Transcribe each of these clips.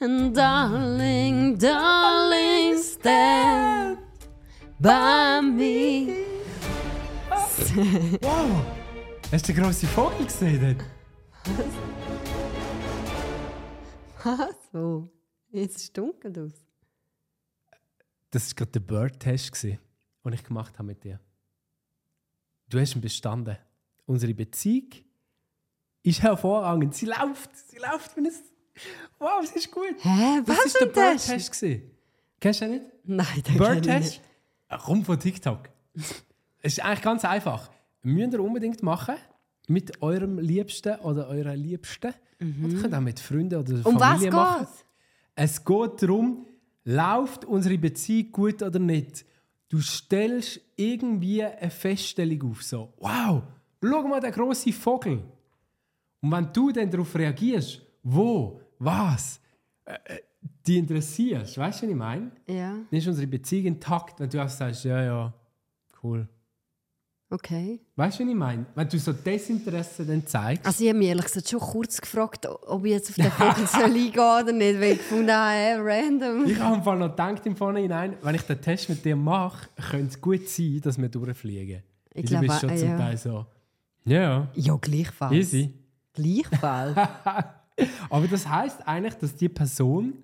And darling, darling, stand by me. Wow! Hast du den grossen Vogel gesehen? Was? Wo? Jetzt ist es dunkel aus. Das war gerade der Bird-Test, den ich gemacht habe mit dir. Du hast ihn bestanden. Unsere Beziehung ist hervorragend. Sie läuft. Sie läuft, wenn es. Wow, es ist gut. Hä? Das Was war der das? Bird-Test. Kennst du den nicht? Nein, den ich Bird-Test? nicht. Ah, Komm von TikTok. es ist eigentlich ganz einfach. Müsst ihr unbedingt machen. Mit eurem Liebsten oder eurer Liebsten. Oder könnt auch mit Freunden oder Mhm. Um was Familie machen. geht's? Es geht darum, läuft unsere Beziehung gut oder nicht. Du stellst irgendwie eine Feststellung auf. So, wow, schau mal den grossen Vogel. Und wenn du dann darauf reagierst, wo, was, äh, äh, die interessierst, weißt du, was ich meine? Ja, Dann ist unsere Beziehung intakt, wenn du auch sagst, ja, ja, cool. okay. Weißt du, was ich meine? Wenn du so Desinteresse dann zeigst. Also ich habe mich ehrlich gesagt schon kurz gefragt, ob ich jetzt auf den Vogel soll eingehen oder nicht, weil ich gefunden habe, hey, random. Ich habe im Fall noch gedacht im Vorhinein, wenn ich den Test mit dir mache, könnte es gut sein, dass wir durchfliegen. Ich glaube, du bist schon äh, zum ja. Teil so. Ja, Ja, gleichfalls. easy. Gleichfalls. Aber das heißt eigentlich, dass die Person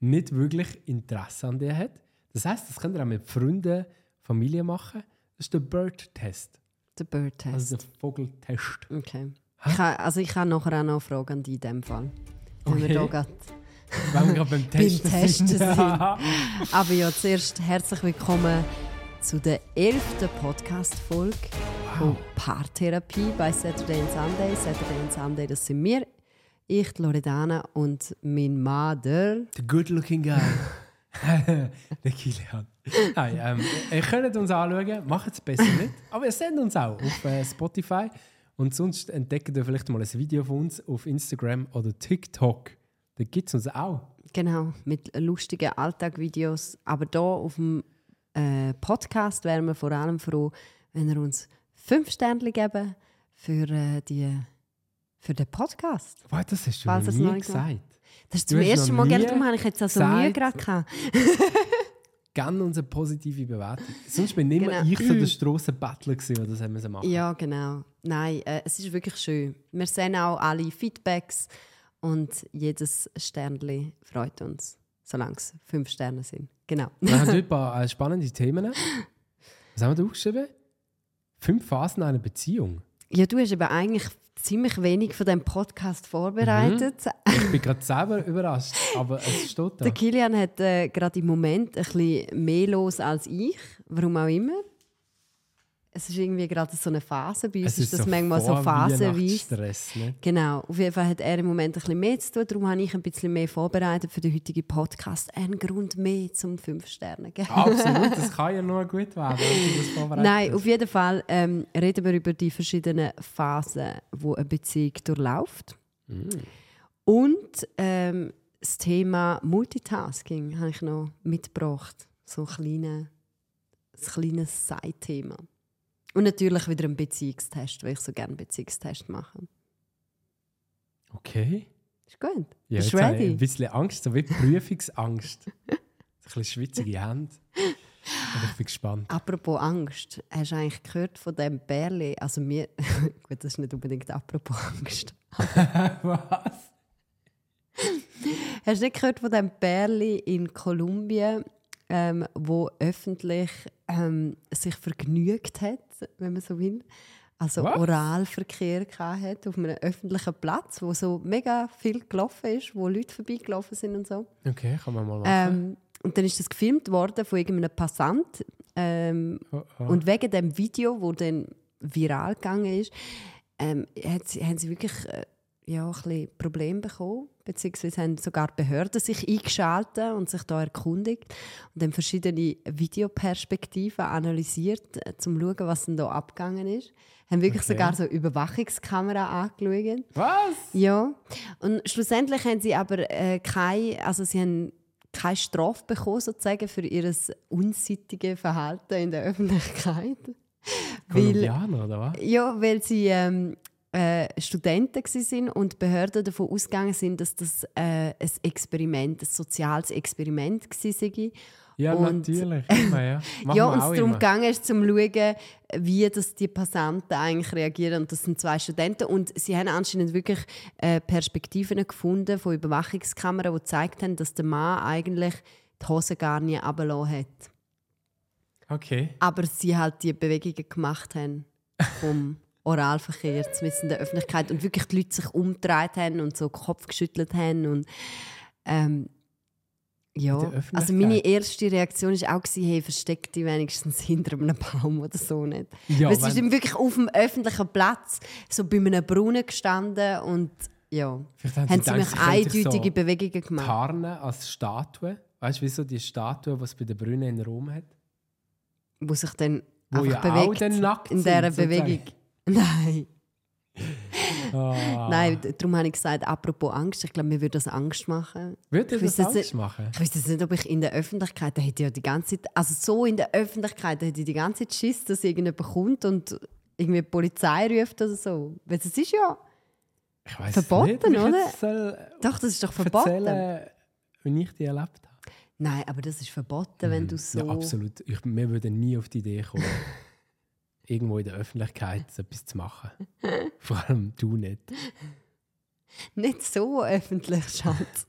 nicht wirklich Interesse an dir hat. Das heißt, das könnt ihr auch mit Freunden, Familie machen. Das ist der Bird-Test, der Bird-Test. also der Vogeltest. Okay. Ich habe, also ich habe nachher auch noch eine Frage an dich in dem Fall. Wenn wir Okay. da grad- Weil wir gerade beim Testen, Testen sind. sind. Aber ja, zuerst herzlich willkommen zu der elften Podcast-Folge von Paartherapie bei Saturday and Sunday. Saturday and Sunday, das sind wir. Ich, die Loredana und mein Mann, der... Der good-looking guy. der Kilian. Nein, ähm, ihr könnt uns anschauen, macht es besser nicht. Aber ihr seht uns auch auf äh, Spotify. Und sonst entdeckt ihr vielleicht mal ein Video von uns auf Instagram oder TikTok. Da gibt es uns auch. Genau, mit lustigen Alltagvideos. Aber hier auf dem äh, Podcast wären wir vor allem froh, wenn ihr uns fünf Sterne geben für, äh, die, für den Podcast. Wow, das hast du Falls noch nie gesagt. Das ist zum ersten Mal, Darum habe ich jetzt auch so Mühe gerade gehabt. Gerne unsere positive Bewertung. Sonst bin Genau. ich so der Strassenbattler gewesen, der das haben müssen machen. Ja, genau. Nein, äh, es ist wirklich schön. Wir sehen auch alle Feedbacks und jedes Sternli freut uns, solange es fünf Sterne sind. Genau. Wir haben heute ein paar äh, spannende Themen. Was haben wir da aufgeschrieben? Fünf Phasen einer Beziehung. Ja, du hast aber eigentlich ziemlich wenig von dem Podcast vorbereitet. Ich bin gerade selber überrascht, aber es steht da. Der Kilian hat äh, gerade im Moment ein bisschen mehr los als ich. Warum auch immer. Es ist irgendwie gerade so eine Phase. Bei uns Es ist, das manchmal so phasenweise. Weihnachtsstress, ne? Genau. Auf jeden Fall hat er im Moment ein bisschen mehr zu tun. Darum habe ich ein bisschen mehr vorbereitet für den heutigen Podcast. Ein Grund mehr zum fünf Sterne geben. Absolut, das kann ja nur gut werden, wenn du das Nein, auf jeden Fall ähm, reden wir über die verschiedenen Phasen, wo eine Beziehung durchläuft. Und ähm, das Thema Multitasking habe ich noch mitgebracht. So ein kleines, ein kleines Side-Thema. Und natürlich wieder ein Beziehungstest, weil ich so gerne einen Beziehungstest mache. Okay. Ist gut? Ja, Bist jetzt du habe ich ready? ein bisschen Angst, so wie Prüfungsangst. ein bisschen schwitzige Hände. Aber ich bin gespannt. Apropos Angst, hast du eigentlich gehört von dem Bärli? Also mir, gut, das ist nicht unbedingt apropos Angst. Was? Hast du nicht gehört von dem Bärli in Kolumbien, ähm, wo öffentlich ähm, sich vergnügt hat, wenn man so will? Also Was? Oralverkehr gehabt hat auf einem öffentlichen Platz, wo so mega viel gelaufen ist, wo Leute vorbeigelaufen sind und so. Okay, kann man mal machen. Ähm, und dann ist das gefilmt worden von irgendeinem Passant. Ähm, Oh, oh. Und wegen dem Video, wo dann viral gegangen ist, ähm, hat sie, haben sie wirklich äh, ja, ein bisschen Probleme bekommen. Beziehungsweise haben sogar Behörden sich eingeschaltet und sich da erkundigt und dann verschiedene Videoperspektiven analysiert, äh, um zu schauen, was denn da abgegangen ist. Haben wirklich Okay. sogar so Überwachungskamera angeschaut. Was? Ja, und schlussendlich haben sie aber äh, keine, also sie haben keine Strafe bekommen sozusagen für ihr unsittige Verhalten in der Öffentlichkeit. Weil, Kolumbianer, oder was? ja, weil sie ähm, äh, Studenten sind und die Behörden davon ausgegangen sind, dass das äh, ein Experiment, ein soziales Experiment war. Ja, Und- natürlich. Immer, ja, Machen ja, und es darum gegangen ist, zum zu schauen, wie das die Passanten eigentlich reagieren. Und das sind zwei Studenten. Und sie haben anscheinend wirklich äh, Perspektiven gefunden von Überwachungskameras, die gezeigt haben, dass der Mann eigentlich die Hose gar nie runtergelassen hat. Okay. Aber sie halt die Bewegungen gemacht haben vom Oralverkehr zumindest in der Öffentlichkeit und wirklich die Leute sich umgedreht haben und so den Kopf geschüttelt haben und ähm, ja, also meine erste Reaktion war auch, gewesen, hey, versteck dich wenigstens hinter einem Baum oder so nicht. Ja, es ist wirklich auf dem öffentlichen Platz, so bei einem Brunnen gestanden und ja, Vielleicht haben haben sie mich gedacht, sie können sich eindeutige so Bewegungen gemacht. tarnen als Statue. Weißt du, wieso die Statue, die es bei den Brünnen in Rom hat? wo sich dann Wo einfach ja auch bewegt dann nackt in dieser sozusagen. Nein. Ah. Nein, darum habe ich gesagt, apropos Angst, ich glaube, mir würde das Angst machen. Würde das Angst nicht- machen? Ich weiß jetzt nicht, ob ich in der Öffentlichkeit, da hätte ich ja die ganze Zeit, also so in der Öffentlichkeit, da hätte ich die ganze Zeit Schiss, dass irgendjemand kommt und irgendwie die Polizei ruft oder so. Weil es ist ja, Verboten, nicht, oder? soll doch, das ist doch verboten. erzählen, wie ich die erlebt habe. Nein, aber das ist verboten, wenn du so... Mhm. Ja, absolut. Ich, wir würden nie auf die Idee kommen, irgendwo in der Öffentlichkeit so etwas zu machen. Vor allem du nicht. Nicht so öffentlich, Schatz.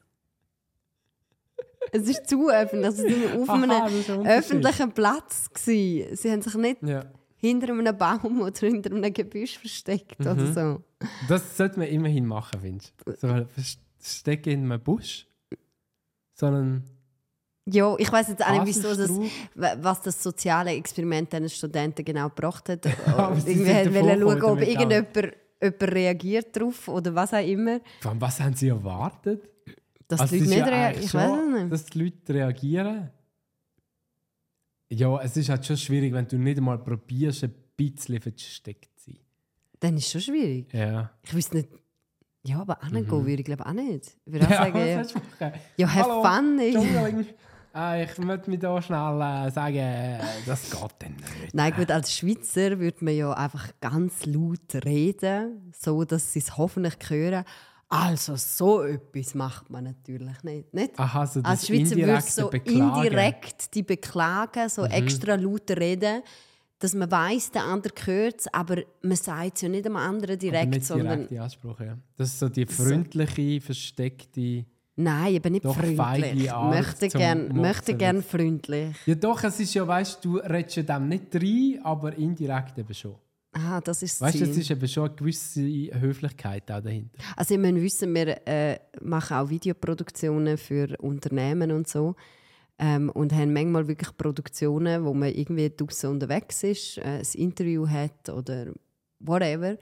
es ist zu öffentlich. Sie sind auf Aha, einem öffentlichen Platz. Gewesen. Sie haben sich nicht Ja. hinter einem Baum oder hinter einem Gebüsch versteckt Mhm. oder so. Das sollte man immerhin machen, findest du? So verstecken in einem Busch, sondern Ja, ich weiß jetzt auch nicht, wieso das, was das soziale Experiment den Studenten genau gebracht hat. Irgendwie wollen schauen, ob irgendjemand jemand reagiert darauf oder was auch immer. Allem, was haben sie erwartet? Dass Also die Leute nicht ja reagieren. Ich weiß nicht. Dass die Leute reagieren. Ja, es ist halt schon schwierig, wenn du nicht einmal probierst, ein bisschen versteckt zu sein. Dann ist es schon schwierig. Ja. Ich wüsste nicht. Ja, aber angehen würde ich glaube auch nicht. Ich würde auch Mhm. ja, sagen, ja have Hallo, fun. Ah, ich möchte mich da schnell äh, sagen, das geht dann nicht. Nein, gut, als Schweizer würde man ja einfach ganz laut reden, so dass sie es hoffentlich hören. Also so etwas macht man natürlich nicht. nicht? Aha, so Als Schweizer würdest du so Beklagen. indirekt die beklagen, Mhm. so extra laut reden, dass man weiß, der andere hört es, aber man sagt es ja nicht dem anderen Aber direkt, nicht sondern direkte Ansprache, ja. Das ist so die freundliche, versteckte... nein, eben nicht Doch freundlich. Art Möchte gern, möchte gern freundlich. Ja doch, es ist ja, weißt du, redest ja dem nicht rein, aber indirekt eben schon. Ah, das ist Weißt du, es ist eben schon eine gewisse Höflichkeit auch dahinter. Also ihr müsst wissen, wir äh, machen auch Videoproduktionen für Unternehmen und so. Ähm, und haben manchmal wirklich Produktionen, wo man irgendwie draußen unterwegs ist, äh, ein Interview hat oder whatever.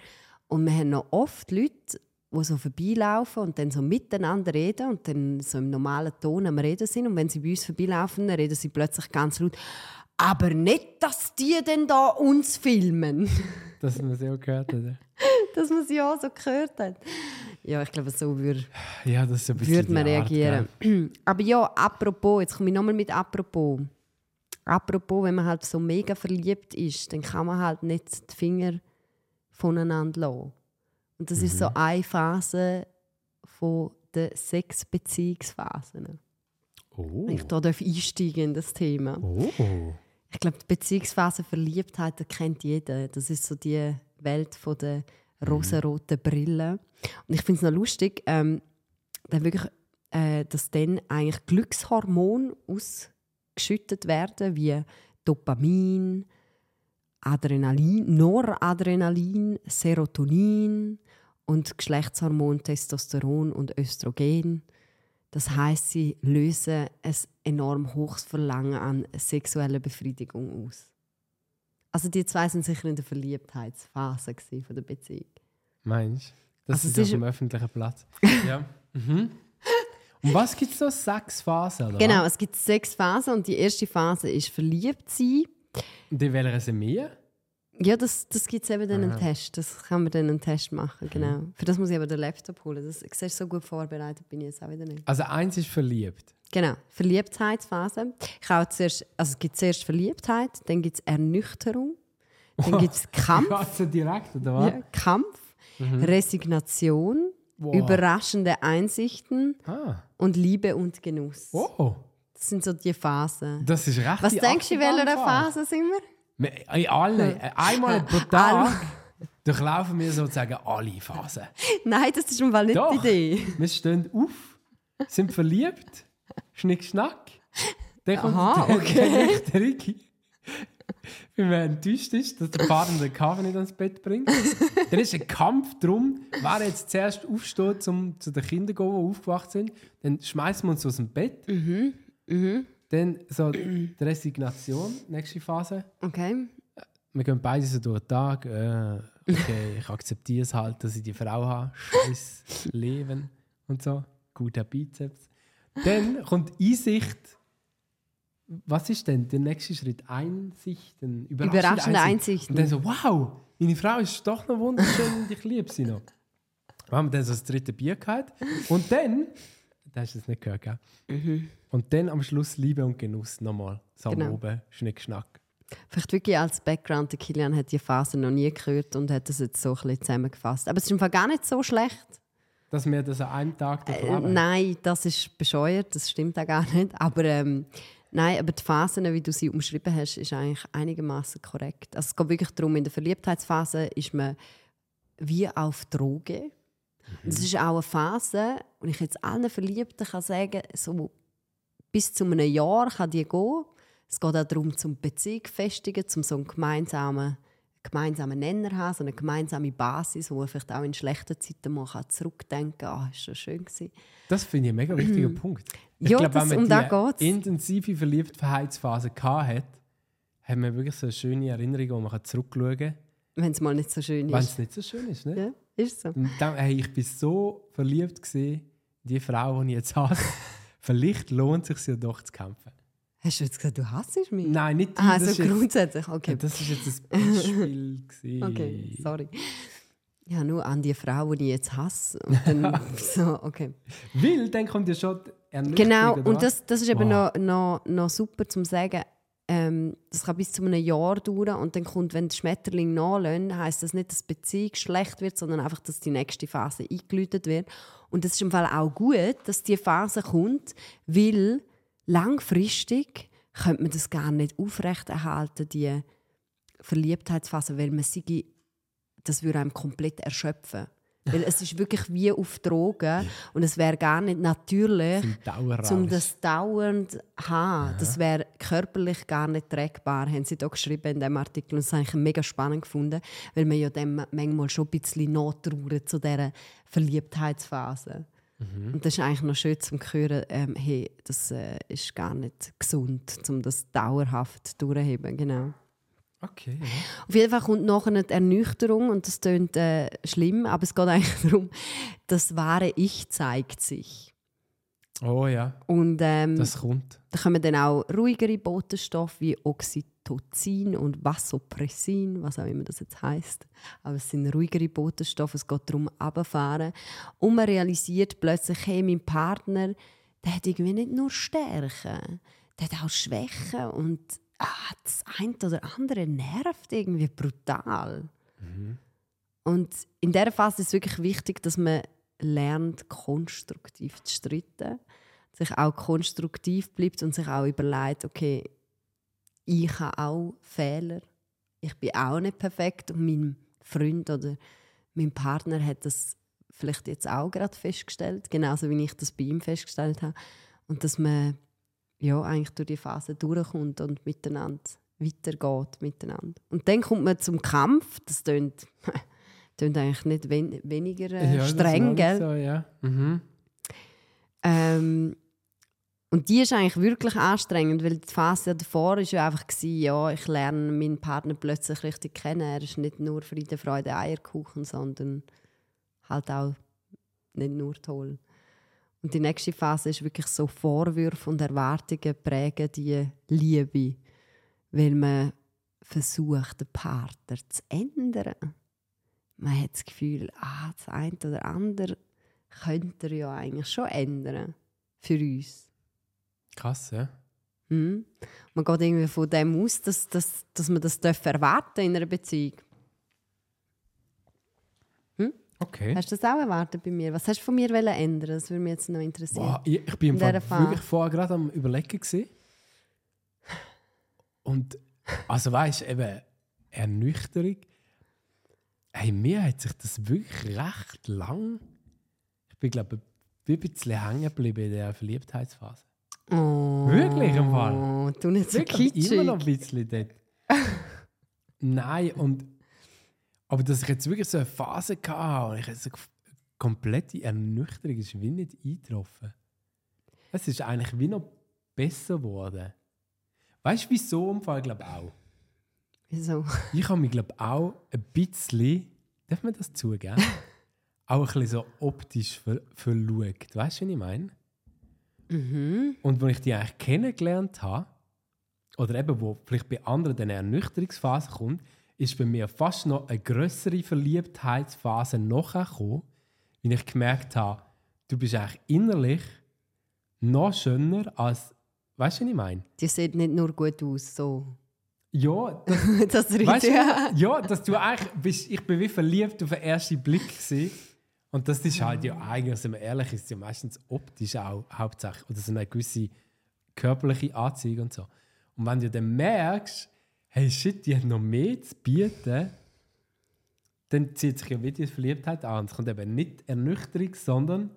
Und wir haben noch oft Leute, die so vorbeilaufen und dann so miteinander reden und dann so im normalen Ton am Reden sind. Und wenn sie bei uns vorbeilaufen, dann reden sie plötzlich ganz laut. Aber nicht, dass die denn da uns filmen. Dass man ja auch gehört hat. ja. dass man sie auch so gehört hat. Ja, ich glaube, so würde Ja, würde man Art, reagieren. gell? Aber ja, apropos, jetzt komme ich nochmal mit apropos. Apropos, wenn man halt so mega verliebt ist, dann kann man halt nicht die Finger voneinander lassen. Und das ist so Mhm. eine Phase von der Sexbeziehungsphasen. Oh. Wenn ich da darf einsteigen in das Thema. Oh. Ich glaube, die Beziehungsphase Verliebtheit, das kennt jeder. Das ist so die Welt von der rosaroten Brille. Und ich finde es noch lustig, ähm, dann wirklich, äh, dass dann eigentlich Glückshormone ausgeschüttet werden, wie Dopamin, Adrenalin, Noradrenalin, Serotonin und Geschlechtshormon Testosteron und Östrogen. Das heißt, sie lösen ein enorm hohes Verlangen an sexueller Befriedigung aus. Also die zwei sind sicher in der Verliebtheitsphase von der Beziehung. Meinst du? Das Also ist auf dem öffentlichen Platz. ja. Mhm. Und was gibt es da? Sechs Phasen, oder? Genau, es gibt sechs Phasen und die erste Phase ist verliebt sein. Die wären sie mehr? Ja, das, das gibt es eben dann einen Aha. Test. Das kann man dann einen Test machen, genau. Für das muss ich aber den Laptop holen. Das siehst du, so gut vorbereitet bin ich jetzt auch wieder nicht. Also eins ist verliebt. Genau, Verliebtheitsphase. Ich habe zuerst, also es gibt zuerst Verliebtheit, dann gibt es Ernüchterung, dann gibt es Kampf. Also direkt, oder was? Ja, Kampf. Resignation, Wow. überraschende Einsichten Ah. und Liebe und Genuss. Oh, Das sind so die Phasen. das ist recht Was denkst du, in welcher. Phase sind wir? Wir- In alle, einmal pro Tag durchlaufen wir sozusagen alle Phasen. Nein, das ist im Fall nicht Doch. die Idee. Wir stehen auf, sind verliebt, schnick, schnack. Dann kommt Aha, der, okay. der Ricky. Wenn man enttäuscht ist, dass der Partner den Kaffee nicht ans Bett bringt. Dann ist ein Kampf darum, wer jetzt zuerst aufsteht, um zu den Kindern zu gehen, die aufgewacht sind. Dann schmeißen wir uns aus dem Bett. Dann so die Resignation, nächste Phase. Okay. Wir gehen beide so durch den Tag. Äh, okay, ich akzeptiere es halt, dass ich die Frau habe. Scheiß Leben und so. Guter Bizeps. Dann kommt Einsicht. Was ist denn der nächste Schritt? Einsichten. Überraschende, Überraschende Einsicht. Und dann so, wow, meine Frau ist doch noch wunderschön und ich liebe sie noch. Dann haben wir dann so das dritte Bier gehabt. Und dann, das hast du es nicht gehört, gell? Und dann am Schluss Liebe und Genuss nochmal. So am Genau. oben, Schnick, Schnack. Vielleicht wirklich als Background, der Kilian hat die Phase noch nie gehört und hat das jetzt so ein bisschen zusammengefasst. Aber es ist im Fall gar nicht so schlecht. Dass wir das an einem Tag Äh, nein, das ist bescheuert, das stimmt auch gar nicht. Aber ähm, nein, aber die Phasen, wie du sie umschrieben hast, ist eigentlich einigermaßen korrekt. Also es geht wirklich darum, in der Verliebtheitsphase ist man wie auf Droge. Und Das ist auch eine Phase, und ich jetzt allen Verliebten kann sagen, so bis zu einem Jahr kann die gehen. Es geht auch darum, zum Beziehung zu festigen, zum so einen gemeinsamen, gemeinsamen Nenner zu haben, so eine gemeinsame Basis, wo man vielleicht auch in schlechten Zeiten mal kann zurückdenken kann, ah, ist schon schön gewesen. Das finde ich ein mega wichtiger Punkt. Ich. Ja, glaube, wenn um man geht's. die intensive Verliebtheitsphase hat, hat man wirklich so eine schöne Erinnerung, wo man zurückschauen kann, Wenn es mal nicht so schön wenn ist. es nicht so schön ist. Ne? Ja, ist so. Und dann, hey, ich bin so verliebt gewesen, die Frau, die ich jetzt habe. Vielleicht lohnt es sich ja doch zu kämpfen. Hast du jetzt gesagt, du hasst mich? Nein, nicht. Ah, das, so ist jetzt, grundsätzlich. Okay. das ist jetzt ein Beispiel. okay, sorry. Ja, nur an die Frau, die ich jetzt hasse. Und dann, so, okay. Weil dann kommt ja schon. Genau, und das, das ist eben Wow. noch, noch, noch super zu sagen. Ähm, das kann bis zu einem Jahr dauern und dann kommt, wenn die Schmetterling nachlösen, heisst das nicht, dass die Beziehung schlecht wird, sondern einfach, dass die nächste Phase eingeläutet wird. Und es ist im Fall auch gut, dass die Phase kommt, weil langfristig könnte man das gar nicht aufrechterhalten, die Verliebtheitsphase, weil man sie, das würde einem komplett erschöpfen. Weil es ist wirklich wie auf Drogen und es wäre gar nicht natürlich, um das dauernd zu haben. Das wäre körperlich gar nicht trägbar, haben sie da geschrieben in diesem Artikel. Und das habe ich mega spannend gefunden, weil man ja dem manchmal schon ein bisschen nachtrauert zu dieser Verliebtheitsphase. Und das ist eigentlich noch schön zu hören, ähm, hey, das äh, ist gar nicht gesund, um das dauerhaft durchzuheben. Genau. Okay. Ja. Auf jeden Fall kommt nachher die Ernüchterung und das klingt äh, schlimm, aber es geht eigentlich darum, das wahre Ich zeigt sich. Oh ja, Und ähm, das kommt. da kommen dann auch ruhigere Botenstoffe wie Oxytocin und Vasopressin, was auch immer das jetzt heißt. Aber es sind ruhigere Botenstoffe, es geht darum, runterfahren. Und man realisiert plötzlich, hey, mein Partner, der hat irgendwie nicht nur Stärken, der hat auch Schwächen und ah, das eine oder andere nervt irgendwie brutal. Und in dieser Phase ist es wirklich wichtig, dass man lernt, konstruktiv zu streiten, sich auch konstruktiv bleibt und sich auch überlegt, okay, ich habe auch Fehler, ich bin auch nicht perfekt und mein Freund oder mein Partner hat das vielleicht jetzt auch gerade festgestellt, genauso wie ich das bei ihm festgestellt habe. Und dass man ja, eigentlich durch die Phase durchkommt und miteinander weitergeht. Miteinander. Und dann kommt man zum Kampf, das klingt, klingt eigentlich nicht wen weniger äh, Ja, streng, gell? So, ja. Mhm. Ähm, und die ist eigentlich wirklich anstrengend, weil die Phase davor war ja einfach, gewesen, ja, ich lerne meinen Partner plötzlich richtig kennen. Er ist nicht nur Friede, Freude, Eierkuchen, sondern halt auch nicht nur toll. Und die nächste Phase ist wirklich so Vorwürfe und Erwartungen prägen die Liebe, weil man versucht, den Partner zu ändern. Man hat das Gefühl, ah, das eine oder andere könnte er ja eigentlich schon ändern. Für uns. Krass, ja. Hm? Man geht irgendwie von dem aus, dass, dass, dass man das darf erwarten in einer Beziehung. Okay. Hast du das auch erwartet bei mir? Was hast du von mir ändern? Das würde mich jetzt noch interessieren. Boah, ich, ich bin im Fall wirklich vorher gerade am überlegen gewesen. Und also weißt du, eben Ernüchterung. Hey, mir hat sich das wirklich recht lang. Ich bin glaube ich ein bisschen hängen geblieben in der Verliebtheitsphase. Oh, Wirklich, im Fall? Du nicht so Wirklich kitschig. immer noch ein bisschen dort. Nein, und aber dass ich jetzt wirklich so eine Phase hatte und ich so eine komplette Ernüchterung ist wie nicht eingetroffen. Es ist eigentlich wie noch besser geworden. Weißt du, wieso im Fall, glaube auch? Wieso? Ich habe mich, glaube auch ein bisschen, darf man das zugeben, auch ein bisschen so optisch ver verschaut. Weißt du, was ich meine? Mhm. Und als ich die eigentlich kennengelernt habe, oder eben wo vielleicht bei anderen eine Ernüchterungsphase kommt, ist bei mir fast noch eine größere Verliebtheitsphase nachher gekommen, weil ich gemerkt habe, du bist eigentlich innerlich noch schöner als, weißt du, was ich meine? Die sieht nicht nur gut aus, so. Ja, das, das riecht weißt ja. ja, dass du eigentlich bist, ich bin wie verliebt auf den ersten Blick gewesen. Und das ist halt ja eigentlich, sind wir ehrlich, ist ja meistens optisch auch hauptsächlich oder so eine gewisse körperliche Anziehung und so. Und wenn du dann merkst, hey shit, die hat noch mehr zu bieten, dann zieht sich ja wieder die Verliebtheit an. Es kommt eben nicht Ernüchterung, sondern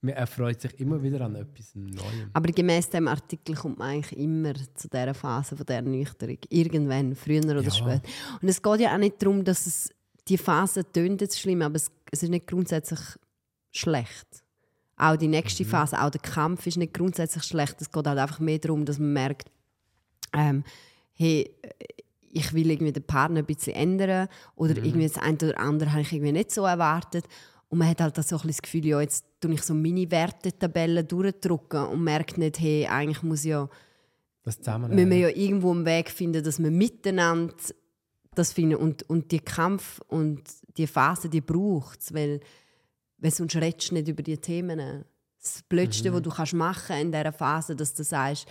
man erfreut sich immer wieder an etwas Neuem. Aber gemäß dem Artikel kommt man eigentlich immer zu dieser Phase von der Ernüchterung. Irgendwann, früher oder Ja. später. Und es geht ja auch nicht darum, dass es die Phase tönt jetzt schlimm, aber es, es ist nicht grundsätzlich schlecht. Auch die nächste Mhm. Phase, auch der Kampf ist nicht grundsätzlich schlecht. Es geht halt einfach mehr darum, dass man merkt, ähm, hey, ich will irgendwie den Partner ein bisschen ändern oder Mhm. irgendwie das eine oder andere habe ich irgendwie nicht so erwartet. Und man hat halt so ein das Gefühl, ja, jetzt tue ich so meine Wertetabellen durchdrücken und merkt nicht, hey, eigentlich muss ja, Das zusammen. müssen wir ja irgendwo einen Weg finden, dass wir miteinander das finden. Und, und die Kampf und die Phase, die braucht es, weil, weil sonst redest du nicht über die Themen. Das Blödste, was du kannst machen in dieser Phase, dass du sagst,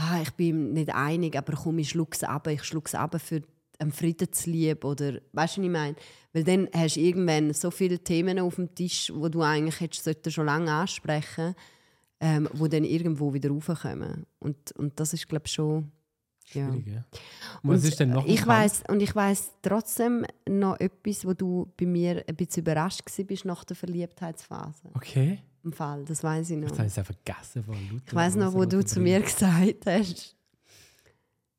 ah, ich bin nicht einig, aber komm, ich schluck's ab, ich schluck's ab für einen Frieden zu lieb oder weißt du, was ich meine? Weil dann hast du irgendwann so viele Themen auf dem Tisch, wo du eigentlich hättest, schon lange ansprechen, ähm, wo dann irgendwo wieder raufkommen. Und, und das ist glaube ich schon ja. Schwierig, ja. Und was Und ist denn noch? ich weiss, und ich weiß trotzdem noch etwas, wo du bei mir ein bisschen überrascht bist nach der Verliebtheitsphase. Okay. Im Fall, das weiß ich noch. Jetzt habe ich es vergessen von Luther. Ich weiß noch, wo du zu mir gesagt hast,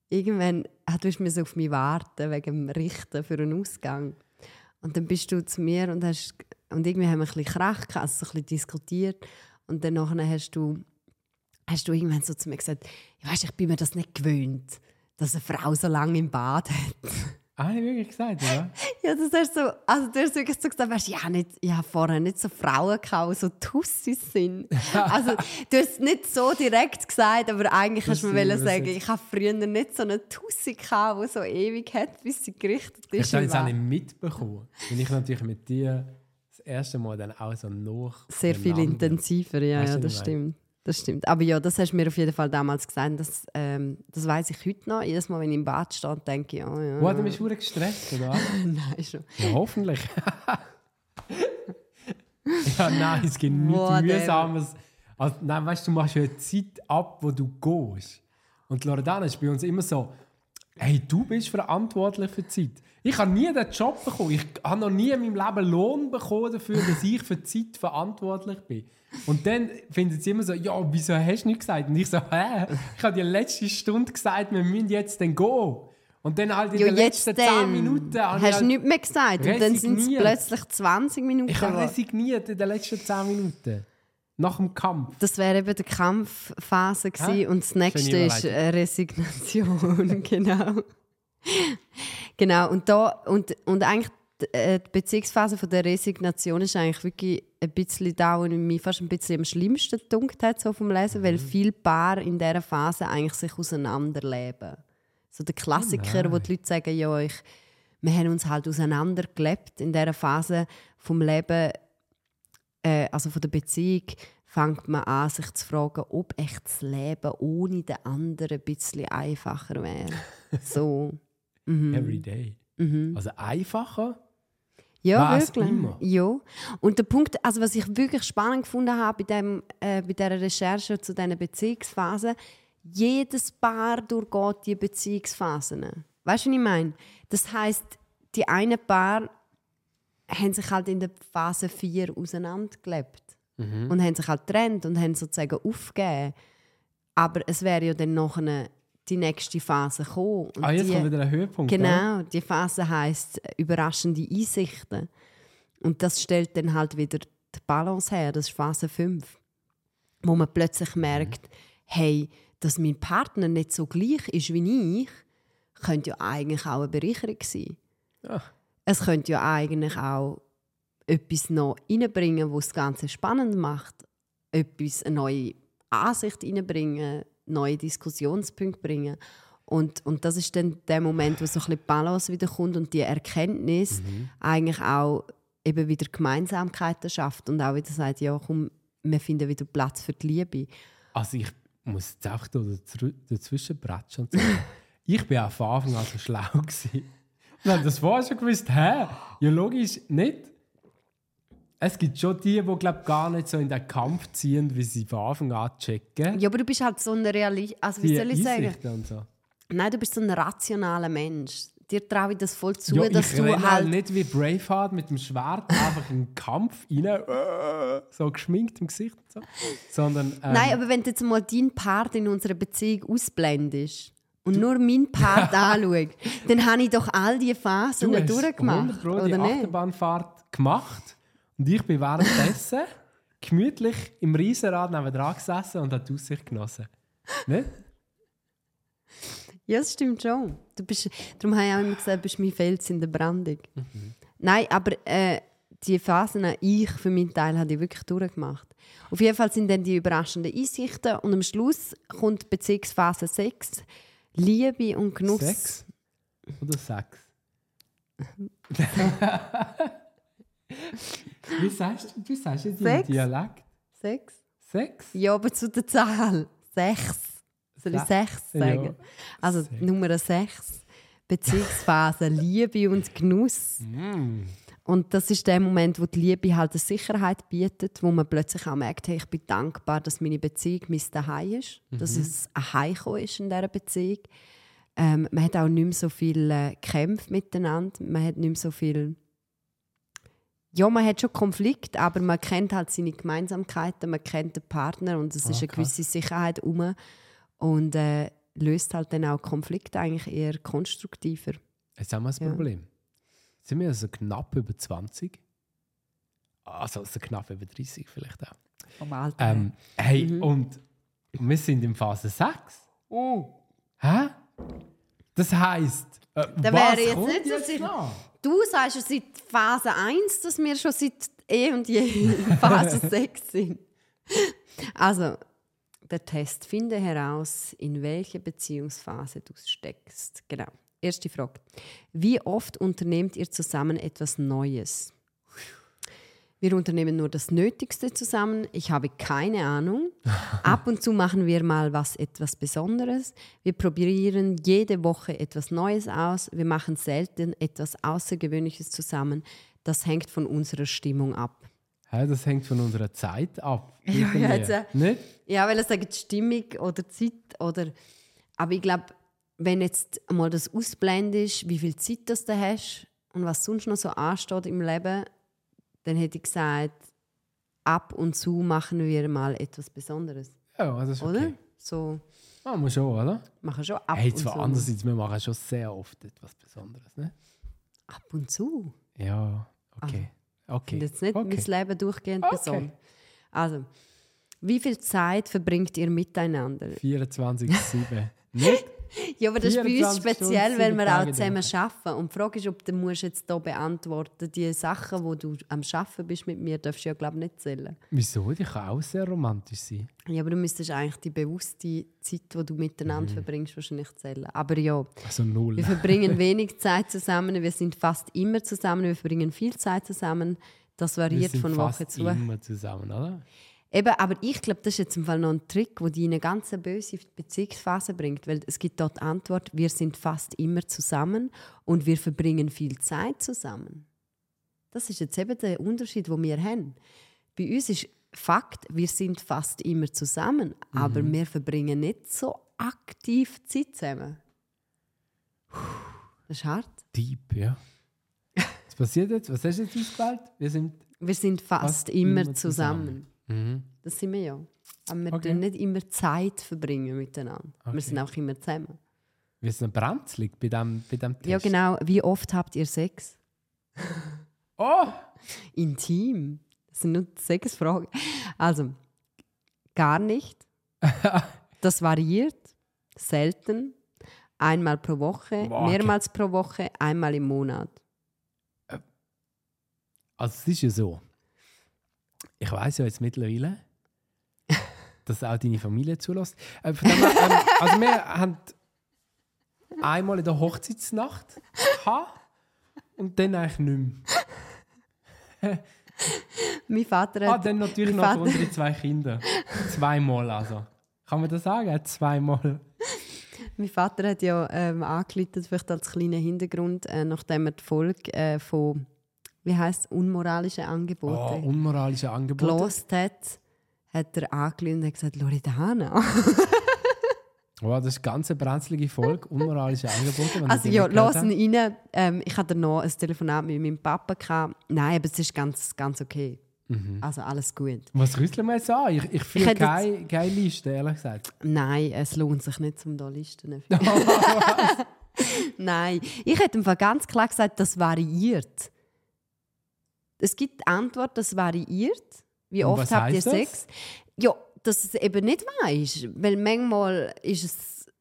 irgendwann ah, du so auf mich warten wegen dem Richten für einen Ausgang. Und dann bist du zu mir und hast und irgendwie haben wir ein bisschen Krach gehabt, also so ein bisschen diskutiert und dann nachher hast du hast du irgendwann so zu mir gesagt, ja, weißt, ich bin mir das nicht gewöhnt, dass eine Frau so lange im Bad hat. Ah, habe ich wirklich gesagt, oder? Ja, das hast so, also du hast wirklich so gesagt, weißt, ja, nicht, ich habe vorher nicht so Frauen gehabt, die so Tussis sind. also du hast es nicht so direkt gesagt, aber eigentlich Das hast du mir sagen, ich habe früher nicht so eine Tussi gehabt, die so ewig hat, bis sie gerichtet Ich ist. habe im es auch nicht mitbekommen. Weil ich natürlich mit dir das erste Mal dann auch so noch. Sehr viel intensiver, ja, ja das ich stimmt. Das stimmt. Aber ja, das hast du mir auf jeden Fall damals gesagt. Das, ähm, das weiß ich heute noch. Jedes Mal, wenn ich im Bad stehe, denke ich, oh ja. Wo hat er mich schon gestresst, oder? Nein, schon. Ja, hoffentlich. ja, nein, es gibt nichts. Mühsames. Also, nein, weißt du, du machst ja eine Zeit ab, wo du gehst. Und Loredana ist bei uns immer so, hey, du bist verantwortlich für die Zeit. Ich habe nie den Job bekommen. Ich habe noch nie in meinem Leben Lohn bekommen dafür, dass ich für die Zeit verantwortlich bin. Und dann findet sie immer so, ja, wieso hast du nicht gesagt? Und ich so, hä? Ich habe die letzte Stunde gesagt, wir müssen jetzt dann gehen. Und dann halt in Ja, den jetzt letzten 10 dann. Minuten Hast du halt- nichts mehr gesagt. Und dann sind es plötzlich 20 Minuten. Ich habe resigniert in den letzten 10 Minuten. Nach dem Kampf. Das wäre eben die Kampfphase Hä? gewesen. und das nächste ist äh, Resignation. genau. genau. Und, da, und, und eigentlich die, äh, die Beziehungsphase von der Resignation ist eigentlich wirklich ein bisschen da, wo mich fast ein bisschen am schlimmsten gedunkt hat, so vom Lesen, Mhm. weil viele Paare in dieser Phase eigentlich sich auseinanderleben. So der Klassiker, Oh wo die Leute sagen, ja, ich, wir haben uns halt auseinandergelebt in dieser Phase vom Leben äh, also von der Beziehung fängt man an, sich zu fragen, ob echt das Leben ohne den anderen ein bisschen einfacher wäre. So. Mhm. Every day. Also einfacher. Ja, Was wirklich. immer. Ja. Und der Punkt, also was ich wirklich spannend gefunden habe bei, dem, äh, bei dieser Recherche zu diesen Beziehungsphasen, jedes Paar durchgeht die Beziehungsphasen. Weißt du, was ich meine? Das heißt, die einen Paar haben sich halt in der Phase 4 auseinandergelebt Mhm. und haben sich halt getrennt und haben sozusagen aufgegeben. Aber es wäre ja dann noch eine, die nächste Phase gekommen. Und Ah, jetzt die, kommt wieder ein Höhepunkt. oder? Genau, die Phase heißt überraschende Einsichten. Und das stellt dann halt wieder die Balance her, das ist Phase 5. Wo man plötzlich merkt, hey, dass mein Partner nicht so gleich ist wie ich, könnte ja eigentlich auch eine Bereicherung sein. Ja. Es könnte ja eigentlich auch etwas noch reinbringen, was das Ganze spannend macht. Etwas, eine neue Ansicht reinbringen, neue Diskussionspunkte bringen. Und, und das ist dann der Moment, wo so ein bisschen die Balance wieder kommt und die Erkenntnis eigentlich auch eben wieder Gemeinsamkeiten schafft und auch wieder sagt, ja komm, wir finden wieder Platz für die Liebe. Also ich muss jetzt einfach da dazw- dazwischen bretschen und sagen, ich bin auch von Anfang an so schlau gewesen. Habe das vorher schon gewusst, hä? Ja logisch, nicht. Es gibt schon die, die glaub, gar nicht so in den Kampf ziehen, wie sie von Anfang an checken. Ja, aber du bist halt so ein Realist, also wie die soll ich sagen? Einsichten und so. Nein, du bist so ein rationaler Mensch. Dir traue ich das voll zu, Ja, dass ich du halt halt nicht wie Braveheart mit dem Schwert einfach in den Kampf rein, äh, so geschminkt im Gesicht, so. sondern ähm, Nein, aber wenn du jetzt mal deinen Part in unserer Beziehung ausblendest und nur meinen Part anschaust, dann habe ich doch all die Phasen du durchgemacht, 100 Pro die? Achterbahnfahrt gemacht und ich bin währenddessen gemütlich im Riesenrad nebenan gesessen und habe die Aussicht genossen. Nicht? Ja, das stimmt schon. Du bist, darum habe ich auch immer gesagt, du bist mein Fels in der Brandung. Mhm. Nein, aber äh, die Phasen, ich für meinen Teil, habe ich wirklich durchgemacht. Auf jeden Fall sind dann die überraschenden Einsichten und am Schluss kommt Beziehungsphase 6, Liebe und Genuss. Sex oder Sex? wie sagst du, wie sagst du im Sex? Dialekt? Sex? Sex? Ja, aber zu der Zahl. Sechs. Soll ich Se- sechs sagen? Ja. Also Sechs. Nummer sechs. Beziehungsphase, Liebe und Genuss. Mm. Und das ist der Moment, wo die Liebe halt eine Sicherheit bietet, wo man plötzlich auch merkt, hey, ich bin dankbar, dass meine Beziehung mein Daheim ist, dass es ein Heimkommen ist in dieser Beziehung. Ähm, man hat auch nicht mehr so viel äh, Kämpfe miteinander, man hat nicht mehr so viel... Ja, man hat schon Konflikt, aber man kennt halt seine Gemeinsamkeiten, man kennt den Partner und es Ah, ist eine krass. gewisse Sicherheit um und äh, löst halt dann auch Konflikte eigentlich eher konstruktiver. Jetzt haben wir ein Ja. Problem. Sind wir also knapp über 20? Also, also knapp über 30 vielleicht auch. Vom Alter. Ähm, hey, Mhm. und wir sind in Phase 6. Oh. Hä? Das heisst, äh, Da was wäre jetzt kommt nicht so jetzt noch? Du sagst ja seit Phase 1, dass wir schon seit eh und je in Phase 6 sind. Also, der Test. Finde heraus, in welcher Beziehungsphase du steckst. Genau. Erste Frage. Wie oft unternehmt ihr zusammen etwas Neues? Wir unternehmen nur das Nötigste zusammen. Ich habe keine Ahnung. Ab und zu machen wir mal was etwas Besonderes. Wir probieren jede Woche etwas Neues aus. Wir machen selten etwas Außergewöhnliches zusammen. Das hängt von unserer Stimmung ab. Hä, das hängt von unserer Zeit ab. Ja, Nicht? Ja, weil er sagt Stimmung oder Zeit oder. Aber ich glaube, wenn jetzt mal das ausblendest, wie viel Zeit das du hast und was sonst noch so ansteht im Leben, dann hätte ich gesagt, ab und zu machen wir mal etwas Besonderes, Ja, das ist oder? okay. So Machen wir schon, oder? machen schon ab Hey, und zwar zu. andererseits, wir machen schon sehr oft etwas Besonderes, ne? Ab und zu. Ja, okay. Ich Okay. finde jetzt nicht okay. mein Leben durchgehend Okay. besonders. Also, wie viel Zeit verbringt ihr miteinander? 24-7. Nicht? Ja, aber das ist bei uns 24 speziell, weil wir Tage auch die zusammen Woche. arbeiten. Und die Frage ist, ob du musst jetzt hier beantworten die Sachen, wo du am Arbeiten bist mit mir, darfst du ja, glaube ich, nicht zählen. Wieso? Die kann auch sehr romantisch sein. Ja, aber du müsstest eigentlich die bewusste Zeit, die du miteinander verbringst, wahrscheinlich zählen. Aber ja, Also null. wir verbringen wenig Zeit zusammen, wir sind fast immer zusammen, wir verbringen viel Zeit zusammen. Das Wir variiert sind von fast Woche zu Woche. immer zusammen, oder? Eben, aber ich glaube, das ist jetzt im Fall noch ein Trick, der dich in eine ganz böse Beziehungsphase bringt. Weil es gibt dort die Antwort, wir sind fast immer zusammen und wir verbringen viel Zeit zusammen. Das ist jetzt eben der Unterschied, den wir haben. Bei uns ist Fakt, wir sind fast immer zusammen, aber wir verbringen nicht so aktiv Zeit zusammen. Das ist hart. Deep, ja. Was passiert jetzt? Was hast du jetzt ausgewählt? Wir sind. Wir sind fast, Fast immer, immer zusammen. Mhm. Das sind wir ja. Aber wir Okay. nicht immer Zeit verbringen miteinander. Okay. Wir sind auch immer zusammen. Wir sind brenzlig bei dem, bei dem Test. Ja, genau. Wie oft habt ihr Sex? Oh! Intim. Das sind nur sechs Fragen. Also, gar nicht. Das variiert. Selten. Einmal pro Woche. Boah, okay. mehrmals pro Woche. Einmal im Monat. Also es ist ja so. Ich weiß ja jetzt mittlerweile, dass auch deine Familie zulässt. Äh, dem ähm, also wir haben einmal in der Hochzeitsnacht gehabt und dann eigentlich nicht mehr. Mein Vater Ah, hat, dann natürlich noch Vater- unsere zwei Kinder. Zweimal also. Kann man das sagen? Zweimal. mein Vater hat ja ähm, angeleitet, vielleicht als kleiner Hintergrund, äh, nachdem er die Folge äh, von, wie heißt unmoralische Oh, Angebote unmoralische Angebote. gelost hat, hat er angeleitet und hat gesagt, Loredana. Oh, das ist eine ganz brenzlige Folge. Unmoralische Angebote. Also ja, habt. rein. Ähm, ich hatte noch ein Telefonat mit meinem Papa. Gehabt. Nein, aber es ist ganz, ganz okay. Mhm. Also alles gut. Was rüsseln wir jetzt an? Ich, ich fühle keine, keine Liste, ehrlich gesagt. Nein, es lohnt sich nicht, um da Listen zu. Nein, ich hätte im Fall ganz klar gesagt, das variiert. Es gibt die Antwort, das variiert. Wie oft habt ihr heisst das? Sex? Ja, dass es eben nicht weisst. Weil manchmal ist es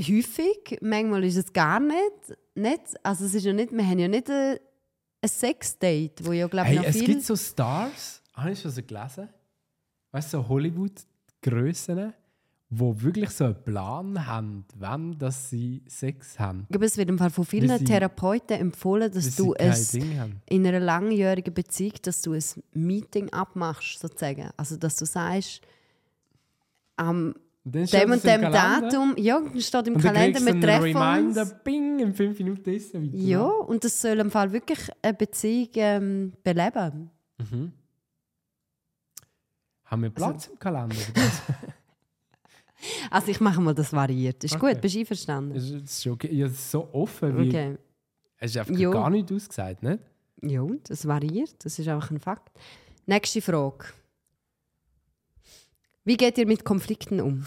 häufig, manchmal ist es gar nicht. nicht. Also es ist ja nicht, wir haben ja nicht ein, ein Sex-Date, wo ja glaube ich Hey, noch es viel... gibt so Stars, habe ich schon so gelesen? Weißt du, so Hollywood-Grössen, die wirklich so einen Plan haben, wann dass sie Sex haben. aber es wird im Fall von vielen sie- Therapeuten empfohlen, dass du es in einer langjährigen Beziehung, dass du ein Meeting abmachst, sozusagen. Also, dass du sagst, am dem und dem Kalender. Datum, ja, dann steht im Und Kalender, wir treffen einen uns. Reminder, bing, in fünf Minuten ist es weiter. Ja, und das soll im Fall wirklich eine Beziehung ähm, beleben. Mhm. Haben wir Platz im Kalender? Also, ich mache mal das variiert. Ist Okay. gut, bist du einverstanden? Das ist- okay. Ja, das ist so offen, wie Okay. es ist einfach Ja. gar nicht ausgesagt, nicht? Ja, das variiert. Das ist einfach ein Fakt. Nächste Frage. Wie geht ihr mit Konflikten um?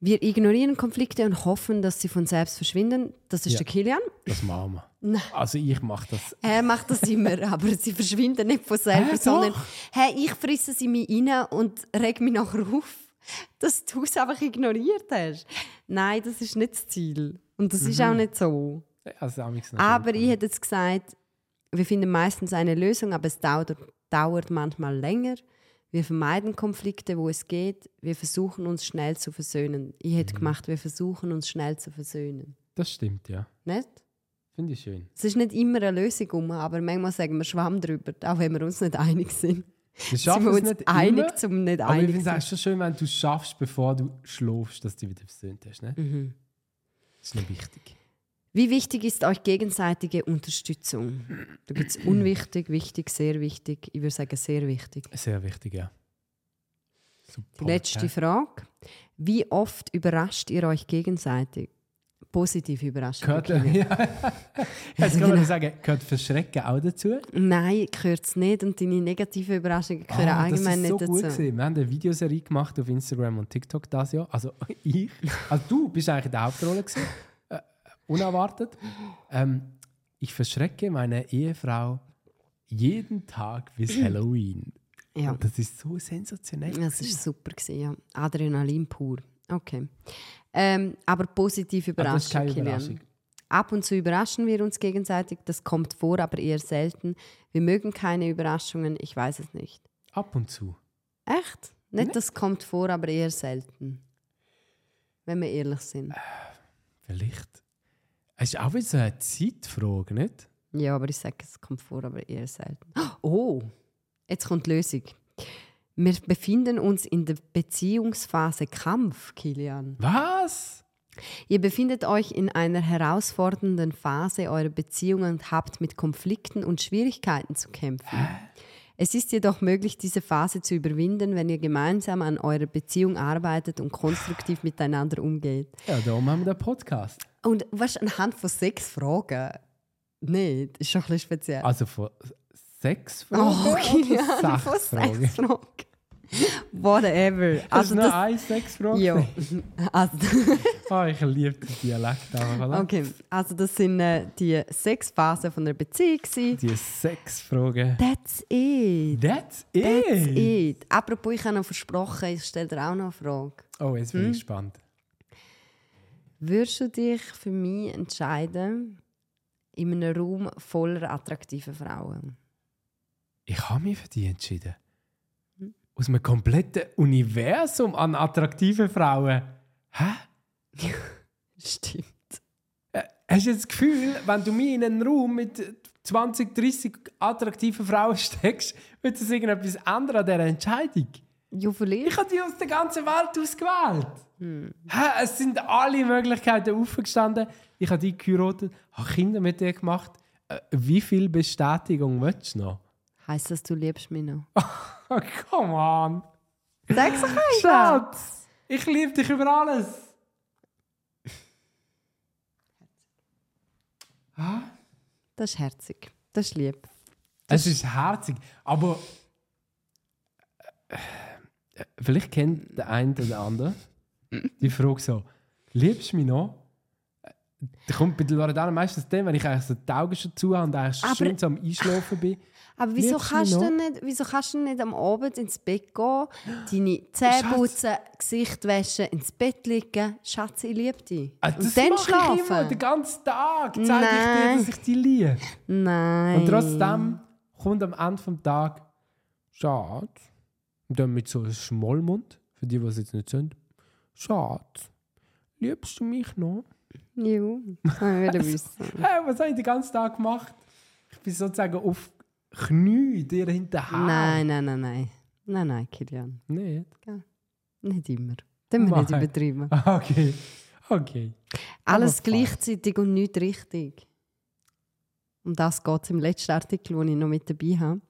Wir ignorieren Konflikte und hoffen, dass sie von selbst verschwinden. Das ist Ja. der Kilian. Das machen wir. Nein. Also ich mache das. Er macht das immer, aber sie verschwinden nicht von selber, Hä, sondern hey, ich frisse sie mir rein und reg mich nachher auf, dass du es einfach ignoriert hast. Nein, das ist nicht das Ziel. Und das ist auch nicht so. Also, noch Aber ich hätte jetzt gesagt, wir finden meistens eine Lösung, aber es dauert, dauert manchmal länger. Wir vermeiden Konflikte, wo es geht. Wir versuchen uns schnell zu versöhnen. Ich hätte Mhm. gemacht, wir versuchen uns schnell zu versöhnen. Das stimmt, ja. Nicht? Finde ich schön. Es ist nicht immer eine Lösung, um, aber manchmal sagen wir Schwamm drüber, auch wenn wir uns nicht einig sind. Wir schaffen wir es uns nicht einig, immer, zum nicht aber ich einig finde es sein. eigentlich schon schön, wenn du es schaffst, bevor du schläfst, dass du dich wieder versöhnt hast. Ne? Mhm. Das ist noch wichtig. Wie wichtig ist euch gegenseitige Unterstützung? Da gibt es unwichtig, wichtig, sehr wichtig. Ich würde sagen, sehr wichtig. Sehr wichtig, ja. Super. Die letzte Frage. Wie oft überrascht ihr euch gegenseitig? Positiv überrascht. Gehört, ja. nicht. Jetzt kann Genau. man sagen, gehört Verschrecken auch dazu? Nein, gehört es nicht. Und deine negativen Überraschungen gehören Ah, allgemein das ist so nicht gut dazu. gewesen. Wir haben eine Videoserie gemacht auf Instagram und TikTok das Jahr. Also ich. Also du bist eigentlich in der Hauptrolle gewesen. Äh, unerwartet. Ähm, ich verschrecke meine Ehefrau jeden Tag bis Halloween. Ja. Und das ist so sensationell. Das war super, gewesen, ja. Adrenalin pur. Okay. Ähm, aber positiv Ah, das ist keine Kilian. Überraschung. Ab und zu überraschen wir uns gegenseitig. Das kommt vor, aber eher selten. Wir mögen keine Überraschungen. Ich weiß es nicht. Ab und zu. Echt? Nicht, Nee. das kommt vor, aber eher selten. Wenn wir ehrlich sind. Vielleicht. Es ist auch wieder so eine Zeitfrage, nicht? Ja, aber ich sage, es kommt vor, aber eher selten. Oh, jetzt kommt die Lösung. Wir befinden uns in der Beziehungsphase Kampf, Kilian. Was? Ihr befindet euch in einer herausfordernden Phase eurer Beziehung und habt mit Konflikten und Schwierigkeiten zu kämpfen. Es ist jedoch möglich, diese Phase zu überwinden, wenn ihr gemeinsam an eurer Beziehung arbeitet und konstruktiv miteinander umgeht. Ja, darum haben wir den Podcast. Und was anhand von sechs Fragen? Nicht, ist schon ein bisschen speziell. Also von sechs Fragen Oh, okay, oder ja, sechs Fragen? sechs Fragen. Whatever. Also das, eine Sechs-Frage? ja. Also, Oh, ich liebe den Dialekt oder? okay, also das sind äh, die sechs Phasen von der Beziehung. Die sechs Fragen. That's it. That's it! That's it. Apropos, ich habe noch versprochen, ich stelle dir auch noch eine Frage. Oh, jetzt Hm? bin ich gespannt. Würdest du dich für mich entscheiden, in einem Raum voller attraktiver Frauen? Ich habe mich für die entschieden. Aus einem kompletten Universum an attraktiven Frauen. Hä? Stimmt. Äh, Hast du jetzt das Gefühl, wenn du mich in einen Raum mit 20, 30 attraktiven Frauen steckst, wird das irgendetwas ändern an dieser Entscheidung? Ja, vielleicht. Ich habe die aus der ganzen Welt ausgewählt. Hm. Hä? Es sind alle Möglichkeiten aufgestanden. Ich habe die geheiratet, habe Kinder mit dir gemacht. Äh, wie viel Bestätigung willst du noch? Heißt das, du liebst mich noch? Come on! Sag's doch einfach. Schatz! Ich liebe dich über alles! Ah, Das ist herzig. Das ist lieb. Es ist herzig, aber äh, äh, vielleicht kennt der eine oder der andere die Frage so: Liebst du mich noch? Äh, Da kommt bei der Loredana meistens dann, wenn ich eigentlich so die Augen schon zu habe und eigentlich Aber- schön so am Einschlafen bin. Aber wieso Liebst kannst, du nicht, wieso kannst du nicht am Abend ins Bett gehen, deine Zähne putzen, Gesicht waschen, ins Bett liegen? Schatz, ich liebe dich. Ah, Und dann mache ich immer, schlafen? den ganzen Tag zeige ich dir, Nein. dass ich dich liebe. Nein. Und trotzdem kommt am Ende des Tages Schatz. Und dann mit so einem Schmollmund, für die, die es jetzt nicht sind. Schatz, liebst du mich noch? Jo, das wollte ich wissen. Hey, was habe ich den ganzen Tag gemacht? Ich bin sozusagen auf Knie dir hinterher. Nein, nein, nein, nein. Nein, nein, Kilian. Nicht? Nicht immer. Dann wir nicht Nein. übertreiben. Okay. Okay. Alles Aber gleichzeitig und nicht richtig. Um das geht es im letzten Artikel, den ich noch mit dabei habe.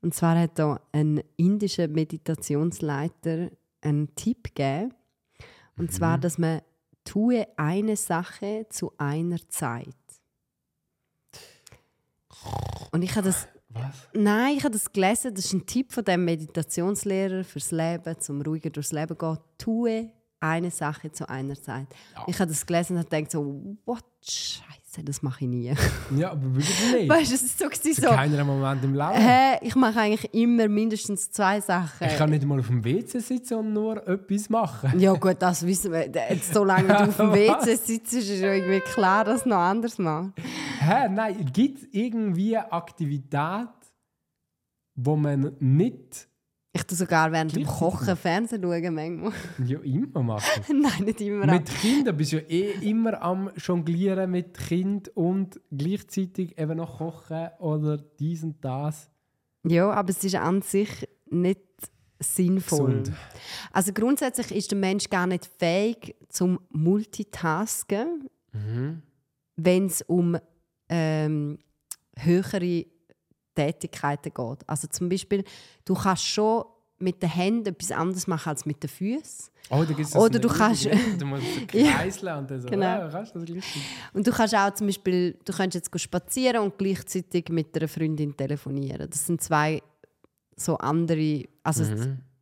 Und zwar hat da ein indischer Meditationsleiter einen Tipp gegeben. Und zwar, dass man tue eine Sache zu einer Zeit. Und ich habe das Was? Nein, ich habe das gelesen. Das ist ein Tipp von dem Meditationslehrer fürs Leben, zum ruhiger durchs Leben gehen. Tue eine Sache zu einer Zeit. Ich habe das gelesen und habe gedacht so, what, Scheiße, das mache ich nie. Ja, aber wirklich nicht. weißt du, es ist so, Zu so keinem Moment im Leben. hä, ich mache eigentlich immer mindestens zwei Sachen. Ich kann nicht mal auf dem WC sitzen und nur etwas machen. ja gut, das wissen wir. Jetzt, so lange du auf dem WC sitzt, ist es irgendwie klar, dass du noch anders machst. Hä? Nein, gibt es irgendwie Aktivität, wo man nicht Ich tue sogar während dem Gleichzeitig Kochen Fernsehen schauen manchmal. ja, immer machen Nein, nicht immer. Mit Kindern bist du ja eh immer am Jonglieren mit Kind und gleichzeitig eben noch kochen oder dies und das. Ja, aber es ist an sich nicht sinnvoll. Gesund. Also grundsätzlich ist der Mensch gar nicht fähig zum Multitasken, wenn es um ähm, höhere Tätigkeiten geht. Also zum Beispiel, du kannst schon mit den Händen etwas anderes machen als mit den Füßen. Oh, da gibt's Oder du kannst- Du musst so Ja. kreiseln und dann so. Genau. Ja, kannst das. Und du kannst auch zum Beispiel, du kannst jetzt spazieren und gleichzeitig mit einer Freundin telefonieren. Das sind zwei so andere, also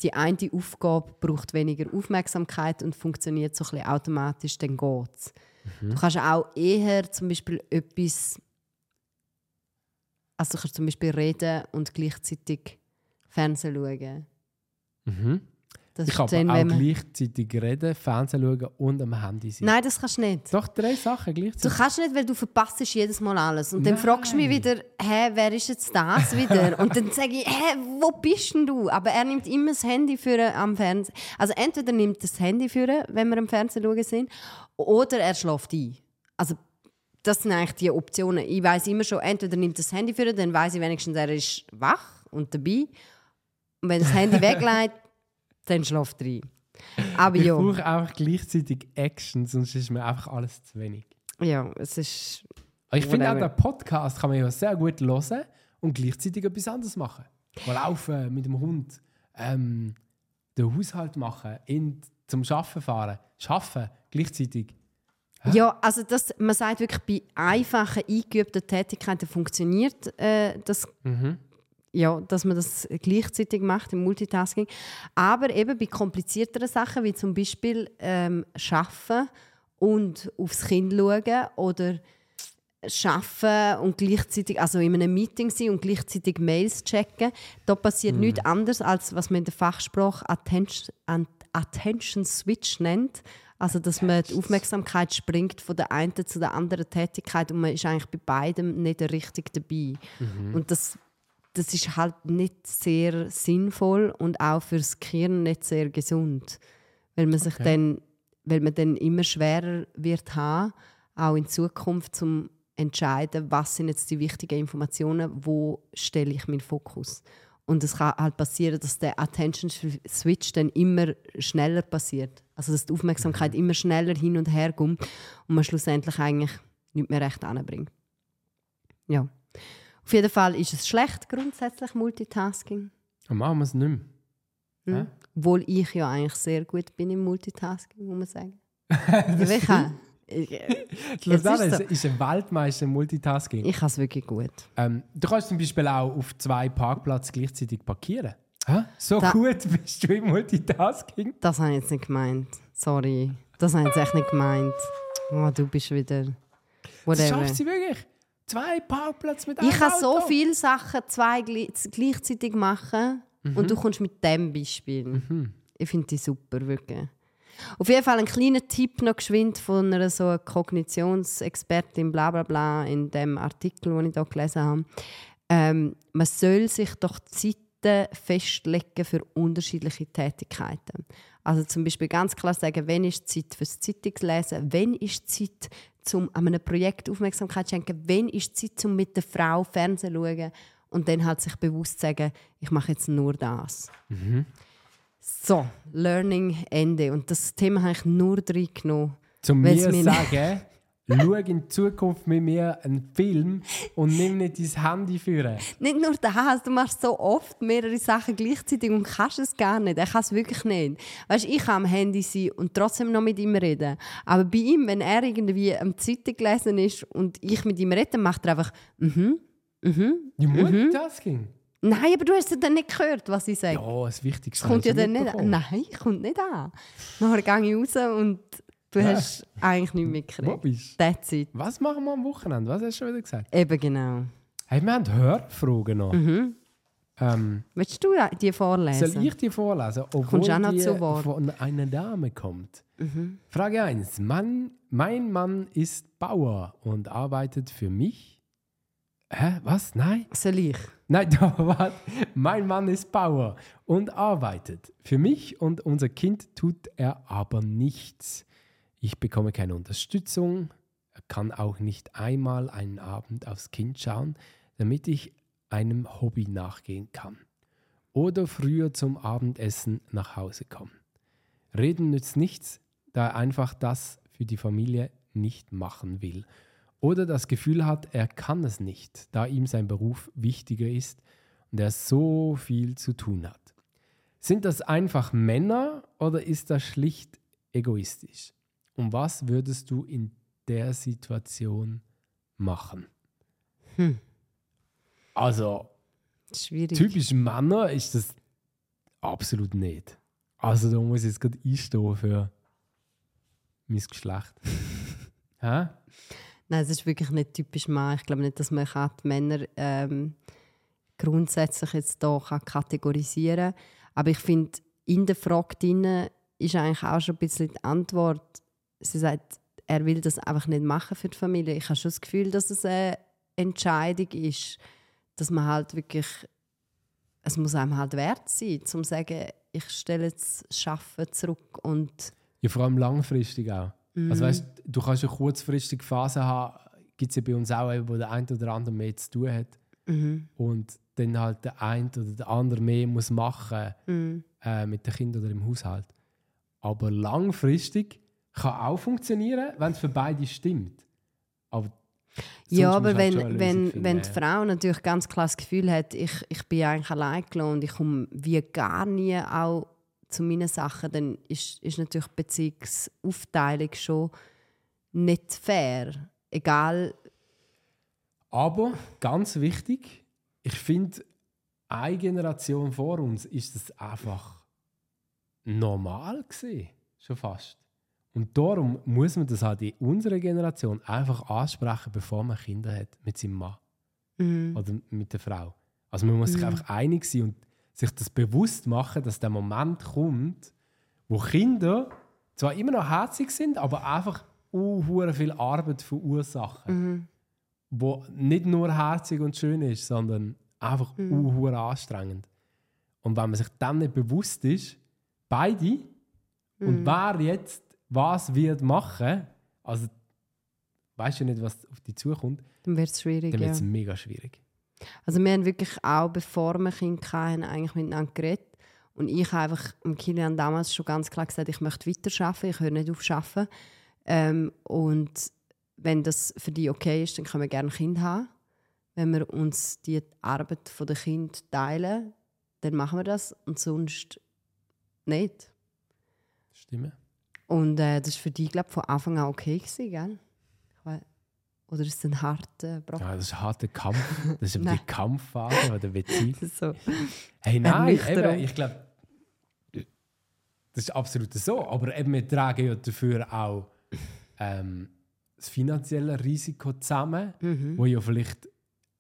die eine Aufgabe braucht weniger Aufmerksamkeit und funktioniert so ein bisschen automatisch, dann geht's. Du kannst auch eher zum Beispiel etwas, also du kannst zum Beispiel reden und gleichzeitig Fernsehen schauen. Mhm. Das Ich kann dann, auch gleichzeitig reden, Fernsehen schauen und am Handy sein. Nein, das kannst du nicht. Doch, drei Sachen Du gleichzeitig. kannst nicht, weil du verpasst jedes Mal alles. Und dann fragst du mich Nein. wieder, hä, wer ist jetzt das wieder? Und dann sage ich, hä, wo bist denn du? Aber er nimmt immer das Handy für am Fernsehen. Also entweder nimmt er das Handy für, wenn wir am Fernsehen schauen sind, oder er schläft ein. Also das sind eigentlich die Optionen. Ich weiß immer schon, entweder nimmt er das Handy für, dann weiß ich wenigstens, er ist wach und dabei. Und wenn das Handy weglegt, dann schläft er ein. Aber Ich ja, brauche einfach gleichzeitig Action, sonst ist mir einfach alles zu wenig. ja, es ist. Aber ich finde auch, den Podcast kann man ja sehr gut hören und gleichzeitig etwas anderes machen. Mal laufen mit dem Hund, ähm, den Haushalt machen, in, zum Arbeiten fahren, arbeiten gleichzeitig. Ja, also das, man sagt wirklich, bei einfachen, eingeübten Tätigkeiten funktioniert äh, das, ja, dass man das gleichzeitig macht im Multitasking. Aber eben bei komplizierteren Sachen, wie zum Beispiel ähm, Arbeiten und aufs Kind schauen oder Arbeiten und gleichzeitig, also in einem Meeting sein und gleichzeitig Mails checken, da passiert nichts anderes, als was man in der Fachsprache Attention, Attention Switch nennt. Also, dass man die Aufmerksamkeit springt von der einen zu der anderen Tätigkeit und man ist eigentlich bei beidem nicht richtig dabei. Und das, das ist halt nicht sehr sinnvoll und auch fürs Gehirn nicht sehr gesund. Weil man sich Okay. dann, weil man dann immer schwerer wird haben, auch in Zukunft zum entscheiden, was sind jetzt die wichtigen Informationen, wo stelle ich meinen Fokus. Und es kann halt passieren, dass der Attention Switch dann immer schneller passiert. Also dass die Aufmerksamkeit immer schneller hin und her kommt und man schlussendlich eigentlich nicht mehr recht anbringt. Ja. Auf jeden Fall ist es schlecht grundsätzlich Multitasking. Dann machen wir es nicht mehr. Hm? Obwohl ich ja eigentlich sehr gut bin im Multitasking, muss man sagen. ja, ich kann ich, Lausanne ist ist, ist ein Weltmeister im Multitasking. ich kann es wirklich gut. Ähm, du kannst zum Beispiel auch auf zwei Parkplätzen gleichzeitig parkieren. Hä? So Da- gut bist du im Multitasking. Das habe ich jetzt nicht gemeint. Sorry. Das habe ich jetzt echt nicht gemeint. Oh, du bist wieder. Das Whatever. schafft sie wirklich. Zwei Parkplätze mit Ich einem kann so Auto. viele Sachen zwei gleichzeitig machen Mhm. und du kommst mit dem Beispiel. Ich finde die super, wirklich. Auf jeden Fall ein kleiner Tipp noch geschwind von einer so Kognitionsexpertin, bla bla bla, in dem Artikel, den ich hier gelesen habe. Ähm, man soll sich doch Zeiten festlegen für unterschiedliche Tätigkeiten. Also zum Beispiel ganz klar sagen, wenn ist Zeit fürs Zeitungslesen, wenn ist Zeit, um an einem Projekt Aufmerksamkeit zu schenken, wenn ist Zeit, um mit der Frau Fernsehen zu schauen und dann halt sich bewusst sagen, ich mache jetzt nur das. So, Learning Ende. Und das Thema habe ich nur drin genommen. Zu Weil's mir mir- sagen, schau in Zukunft mit mir einen Film und nimm nicht dein Handy führen. Nicht nur das, du machst so oft mehrere Sachen gleichzeitig und kannst es gar nicht. Er kann es wirklich nicht. Weißt, ich kann am Handy sein und trotzdem noch mit ihm reden. Aber bei ihm, wenn er irgendwie am Zeitung gelesen ist und ich mit ihm rede, dann macht er einfach mhm, mhm. Ja, Multitasking. Nein, aber du hast es dann nicht gehört, was ich sage. Ja, das Wichtigste. Es kommt ja dann nicht an. Nein, kommt nicht an. Nachher gehe ich raus und du Ja. hast eigentlich nichts Wo mitgekriegt. bist du? That's it. Was machen wir am Wochenende? Was hast du schon wieder gesagt? Eben genau. Hey, wir haben Hörfragen noch. Mhm. Ähm, Willst du die vorlesen? soll ich die vorlesen? Obwohl Kommst du auch noch die zu Wort? von einer Dame kommt. Mhm. Frage 1. Mann, mein Mann ist Bauer und arbeitet für mich. Hä? Was? Nein? Ich? Nein, doch, warte. Mein Mann ist Bauer und arbeitet. Für mich und unser Kind tut er aber nichts. Ich bekomme keine Unterstützung. Er kann auch nicht einmal einen Abend aufs Kind schauen, damit ich einem Hobby nachgehen kann. Oder früher zum Abendessen nach Hause kommen. Reden nützt nichts, da er einfach das für die Familie nicht machen will. Oder das Gefühl hat, er kann es nicht, da ihm sein Beruf wichtiger ist und er so viel zu tun hat. Sind das einfach Männer oder ist das schlicht egoistisch? Und was würdest du in der Situation machen? Hm. Also, Schwierig. typisch Männer ist das absolut nicht. Also, da muss ich jetzt gerade einstehen für mein Geschlecht. Hä? Nein, es ist wirklich nicht typisch Mann. Ich glaube nicht, dass man die Männer ähm, grundsätzlich jetzt hier kann kategorisieren kann. Aber ich finde, in der Frage drin ist eigentlich auch schon ein bisschen die Antwort. Sie sagt, er will das einfach nicht machen für die Familie. Ich habe schon das Gefühl, dass es eine Entscheidung ist, dass man halt wirklich, es muss einem halt wert sein, zum zu sagen, ich stelle jetzt das Arbeiten zurück und Ja, vor allem langfristig auch. Also weißt, du kannst eine kurzfristige Phase haben, gibt es ja bei uns auch, eben, wo der eine oder andere mehr zu tun hat. Mhm, und dann halt der eine oder der andere mehr muss machen mhm, äh, mit den Kindern oder im Haushalt. aber langfristig kann auch funktionieren, wenn es für beide stimmt. Aber Ja, aber du halt wenn, wenn, finden, wenn die Frau natürlich ganz klar das Gefühl hat, ich, ich bin eigentlich allein gelassen und ich komme wie gar nie auch zu meinen Sachen, dann ist, ist natürlich die Beziehungsaufteilung schon nicht fair. Egal, Aber ganz wichtig, ich finde, eine Generation vor uns ist das einfach normal gesehen, schon fast. Und darum muss man das halt in unserer Generation einfach ansprechen, bevor man Kinder hat mit seinem Mann mhm. oder mit der Frau. Also man muss sich einfach einig sein und sich das bewusst machen, dass der Moment kommt, wo Kinder zwar immer noch herzig sind, aber einfach uh, viel Arbeit verursachen wo nicht nur herzig und schön ist, sondern einfach mhm. anstrengend. Und wenn man sich dann nicht bewusst ist, beide, und wer jetzt was wird machen, also weißt du nicht, was auf dich zukommt, dann wird es schwierig. dann wird Ja. es mega schwierig. Also wir haben wirklich auch, bevor wir Kinder hatten, eigentlich miteinander geredet. Und ich habe einfach dem Kilian damals schon ganz klar gesagt, ich möchte weiterarbeiten, ich höre nicht auf arbeiten. Ähm, und wenn das für dich okay ist, dann können wir gerne ein Kind haben. Wenn wir uns die Arbeit der Kind teilen, dann machen wir das und sonst nicht. Stimmt? Und äh, das war für dich, glaube ich, von Anfang an okay, gewesen, gell? Oder ist es ein harter Brocken? Ja, das ist ein harter Kampf. Das ist Nein. die Kampfphase oder der Beziehung. So. Hey, nein, eben, ich glaube, das ist absolut so. Aber eben, wir tragen ja dafür auch ähm, das finanzielle Risiko zusammen, Mhm. wo ja vielleicht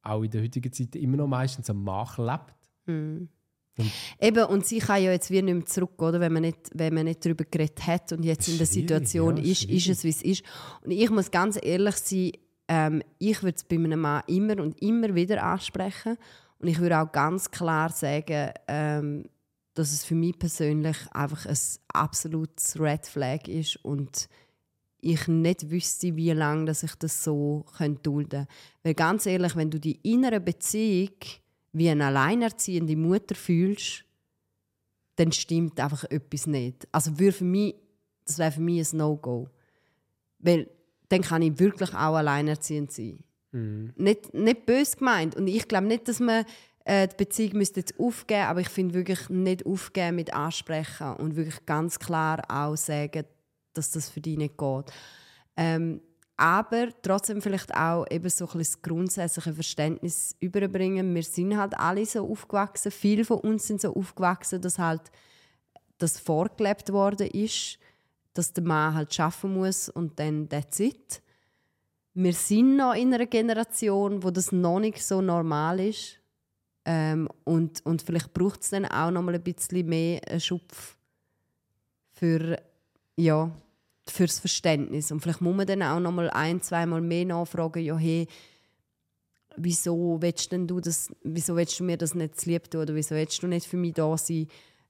auch in der heutigen Zeit immer noch meistens am Markt lebt. Mhm. Und- Eben, und sie kann ja jetzt wie nicht mehr zurück, oder? Wenn, man nicht, wenn man nicht darüber geredet hat und jetzt in der Situation ja, ist, ist es, wie es ist. Und ich muss ganz ehrlich sein, ähm, ich würde es bei einem Mann immer und immer wieder ansprechen. Und ich würde auch ganz klar sagen, ähm, dass es für mich persönlich einfach ein absolutes Red Flag ist und ich nicht wüsste, wie lange dass ich das so dulden könnte. Weil ganz ehrlich, wenn du die innere Beziehung wie eine alleinerziehende Mutter fühlst, dann stimmt einfach etwas nicht. Also für mich, das wäre für mich ein No-Go. Weil dann kann ich wirklich auch alleinerziehend sein. Nicht, nicht böse gemeint. Und ich glaube nicht, dass man äh, die Beziehung müsste jetzt aufgeben aber ich finde wirklich nicht aufgeben mit ansprechen und wirklich ganz klar auch sagen, dass das für dich nicht geht. Ähm, aber trotzdem vielleicht auch eben so ein bisschen das grundsätzliche Verständnis überbringen. Wir sind halt alle so aufgewachsen, viele von uns sind so aufgewachsen, dass halt das vorgelebt worden ist, dass der Mann halt schaffen muss und dann that's it. Wir sind noch in einer Generation, wo das noch nicht so normal ist. Ähm, und, und vielleicht braucht es dann auch noch mal ein bisschen mehr einen Schupf für, ja, fürs Verständnis. Und vielleicht muss man dann auch noch mal ein, zweimal mehr nachfragen, ja, hey, wieso willst denn du das, wieso willst du mir das nicht lieb tun oder wieso willst du nicht für mich da sein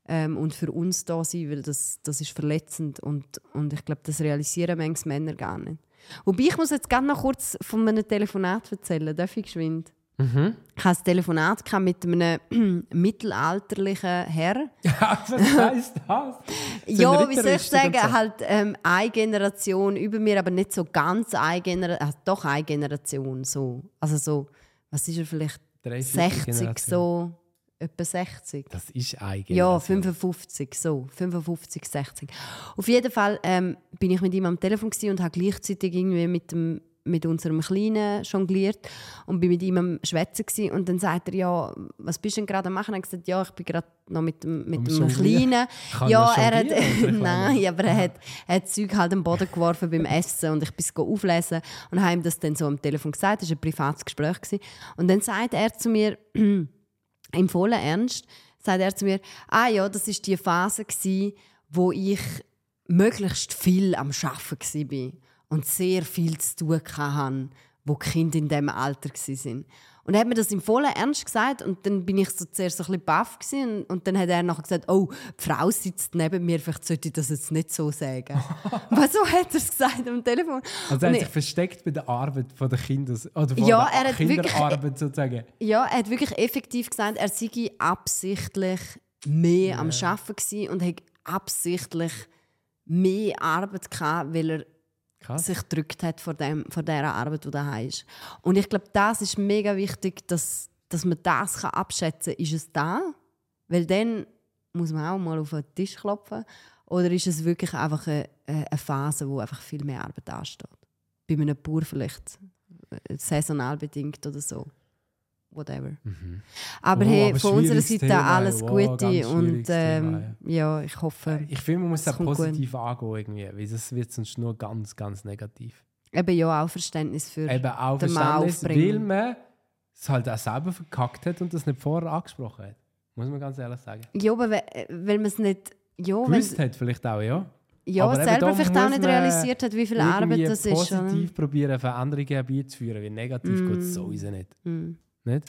ähm, und für uns da sein, weil das, das ist verletzend und, und ich glaube, das realisieren manchmal Männer gar nicht. Wobei, ich muss jetzt gerne noch kurz von einem Telefonat erzählen, darf ich geschwind? Ich hatte ein Telefonat mit einem mittelalterlichen Herr. Was heisst das? So Ja, wie soll ich sagen, so. halt ähm, eine Generation über mir, aber nicht so ganz eine Generation, äh, doch eine Generation so. Also so, was ist er vielleicht, Dreiviertel 60 Generation. so, etwa 60. Das ist eigentlich. Ja, 55, so, 55, 60. Auf jeden Fall ähm, bin ich mit ihm am Telefon und habe gleichzeitig irgendwie mit, dem, mit unserem Kleinen jongliert und bin mit ihm am Schwätzen und dann sagt er, ja, was bist du denn gerade am machen? Und ich gesagt, ja, ich bin gerade noch mit dem, mit dem? Kleinen. Kann ja, er hat, nein, aber er hat, er hat Zeug halt am Boden geworfen beim Essen und ich bin es auflesen und habe ihm das dann so am Telefon gesagt. Das war ein privates Gespräch. Gewesen. Und dann sagt er zu mir, im vollen Ernst, sagt er zu mir, ah ja, das ist die Phase gsi, wo ich möglichst viel am Schaffen war und sehr viel zu tun hatte, wo die Kinder in diesem Alter waren. Und er hat mir das im vollen Ernst gesagt und dann bin ich so zuerst so ein bisschen baff gewesen, und, und dann hat er nachher gesagt, oh, die Frau sitzt neben mir, vielleicht sollte ich das jetzt nicht so sagen. Aber so hat er es gesagt am Telefon. Also er hat ich- sich versteckt bei der Arbeit von der Kinder oder von Ja, der er hat wirklich- Kinderarbeit sozusagen. Ja, er hat wirklich effektiv gesagt, er sei absichtlich mehr am Arbeiten und hat absichtlich mehr Arbeit gehabt, weil er Krass. sich gedrückt hat vor, dem, vor dieser Arbeit, die da ist. Und ich glaube, das ist mega wichtig, dass, dass man das kann abschätzen kann. Ist es da? Weil dann muss man auch mal auf den Tisch klopfen. Oder ist es wirklich einfach eine, eine Phase, wo einfach viel mehr Arbeit ansteht? Bei einem Bauer vielleicht äh, saisonal bedingt oder so. Whatever. Aber Oh, hey, aber von unserer Seite Thema, alles Gute und Thema, ähm, ja, ich hoffe, Ich finde, man muss Das das kommt gut. positiv angehen, irgendwie, weil es wird sonst nur ganz, ganz negativ. eben ja auch Verständnis für Eben auch den Verständnis, weil man es halt auch selber verkackt hat und das nicht vorher angesprochen hat. Muss man ganz ehrlich sagen. Ja, aber äh, weil man es nicht ja, Gewusst hat vielleicht auch, ja. ja aber selber vielleicht auch muss nicht man realisiert hat, wie viel Arbeit das ist. oder? positiv probieren, Veränderungen herbeizuführen, weil negativ Mm. geht es sowieso nicht. Mm. Nicht?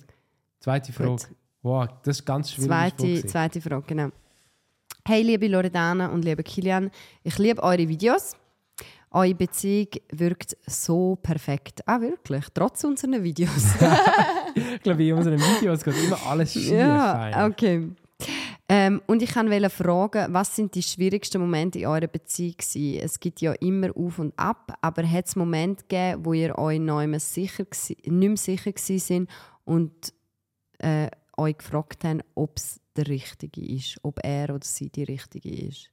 Zweite Frage. Gut. Wow, das ist ganz schwierig. Zweite, zweite Frage, genau. Hey, liebe Loredana und liebe Kilian, ich liebe eure Videos. Eure Beziehung wirkt so perfekt. Ah, wirklich? Trotz unseren Videos. Ich glaube, in unseren Videos geht immer alles schief. ja, okay. Ähm, und ich wollte fragen, was sind die schwierigsten Momente in eurer Beziehung gewesen? Es gibt ja immer Auf und Ab, aber hat es Momente gegeben, wo ihr euch nicht mehr sicher, nicht mehr sicher sind und äh, euch gefragt habt, ob es der Richtige ist, ob er oder sie die Richtige ist?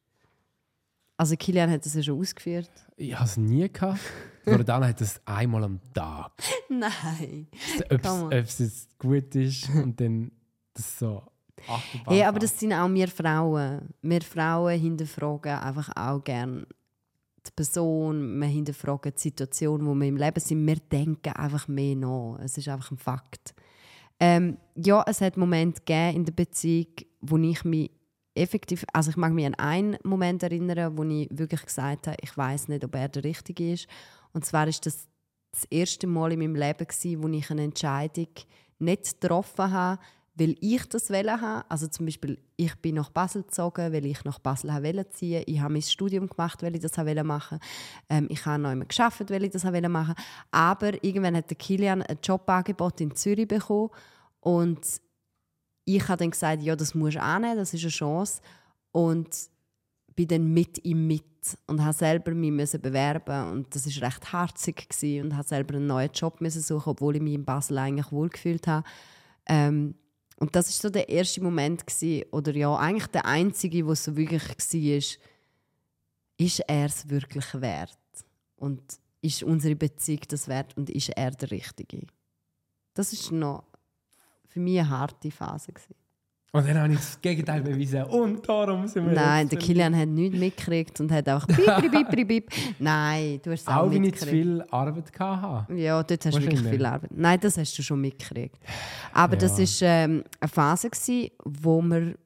Also Kilian hat das ja schon ausgeführt. Ich habe es nie gehabt. Loredana hat das einmal am Tag. Nein. Ob es jetzt gut ist und dann das so Achterbahn Hey, aber das sind auch wir Frauen. Wir Frauen hinterfragen einfach auch gerne die Person, wir hinterfragen die Situation, wo wir im Leben sind. Wir denken einfach mehr nach. Es ist einfach ein Fakt. Ähm, ja, es hat Momente gegeben in der Beziehung, wo ich mich effektiv, also ich mag mich an einen Moment erinnern, wo ich wirklich gesagt habe, ich weiß nicht, ob er der Richtige ist. Und zwar ist das das erste Mal in meinem Leben gewesen, wo ich eine Entscheidung nicht getroffen habe, weil ich das wollte haben. Also zum Beispiel, ich bin nach Basel gezogen, weil ich nach Basel wollte ziehen. Ich habe mein Studium gemacht, weil ich das wollte machen. Ähm, ich habe noch immer geschafft, weil ich das wollte machen. Aber irgendwann hat der Kilian ein Jobangebot in Zürich bekommen und ich habe dann gesagt, ja, das musst du annehmen, das ist eine Chance. Und bin dann mit ihm mit und habe selber mich müssen bewerben und das ist recht gewesen und habe selber einen neuen Job müssen suchen, obwohl ich mich in Basel eigentlich wohlgefühlt habe. Ähm, und das ist so der erste Moment gewesen, oder ja eigentlich der einzige, wo es so wirklich war, ist er es wirklich wert und ist unsere Beziehung das wert und ist er der Richtige? Das ist noch für mich eine harte Phase gewesen. Und dann habe ich das Gegenteil bewiesen. Und darum sind wir Nein, der Kilian hat nichts mitgekriegt und hat einfach bip, bip, bip, bip. Nein, du hast es auch, Auch wenn ich zu viel Arbeit hatte. Ja, dort hast du wirklich viel Arbeit. Nein, das hast du schon mitgekriegt. Aber das Ja. war ähm, eine Phase, gewesen, wo wir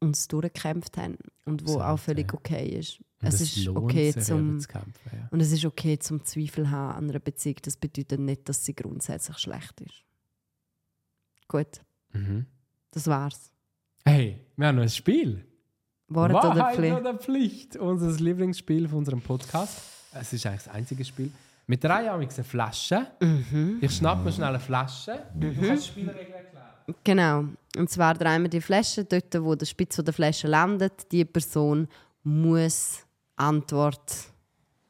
uns durchgekämpft haben und wo Absolut, auch völlig okay ist. Und es ist okay sich, zum zu kämpfen. Ja. und es ist okay zum Zweifel haben an einer Beziehung. Das bedeutet nicht, dass sie grundsätzlich schlecht ist. Gut, Mhm. das war's. Hey, wir haben noch ein Spiel. Wort oder Wahrheit Pflicht? oder Pflicht? Unser Lieblingsspiel von unserem Podcast. Es ist eigentlich das einzige Spiel. Mit drei haben wir eine Flasche. Mhm. Ich schnappe mir schnell eine Flasche. Du kannst die Spielregeln erklären. Genau. Und zwar drehen wir die Flasche dort, wo der Spitz der Flasche landet. Die Person muss Antwort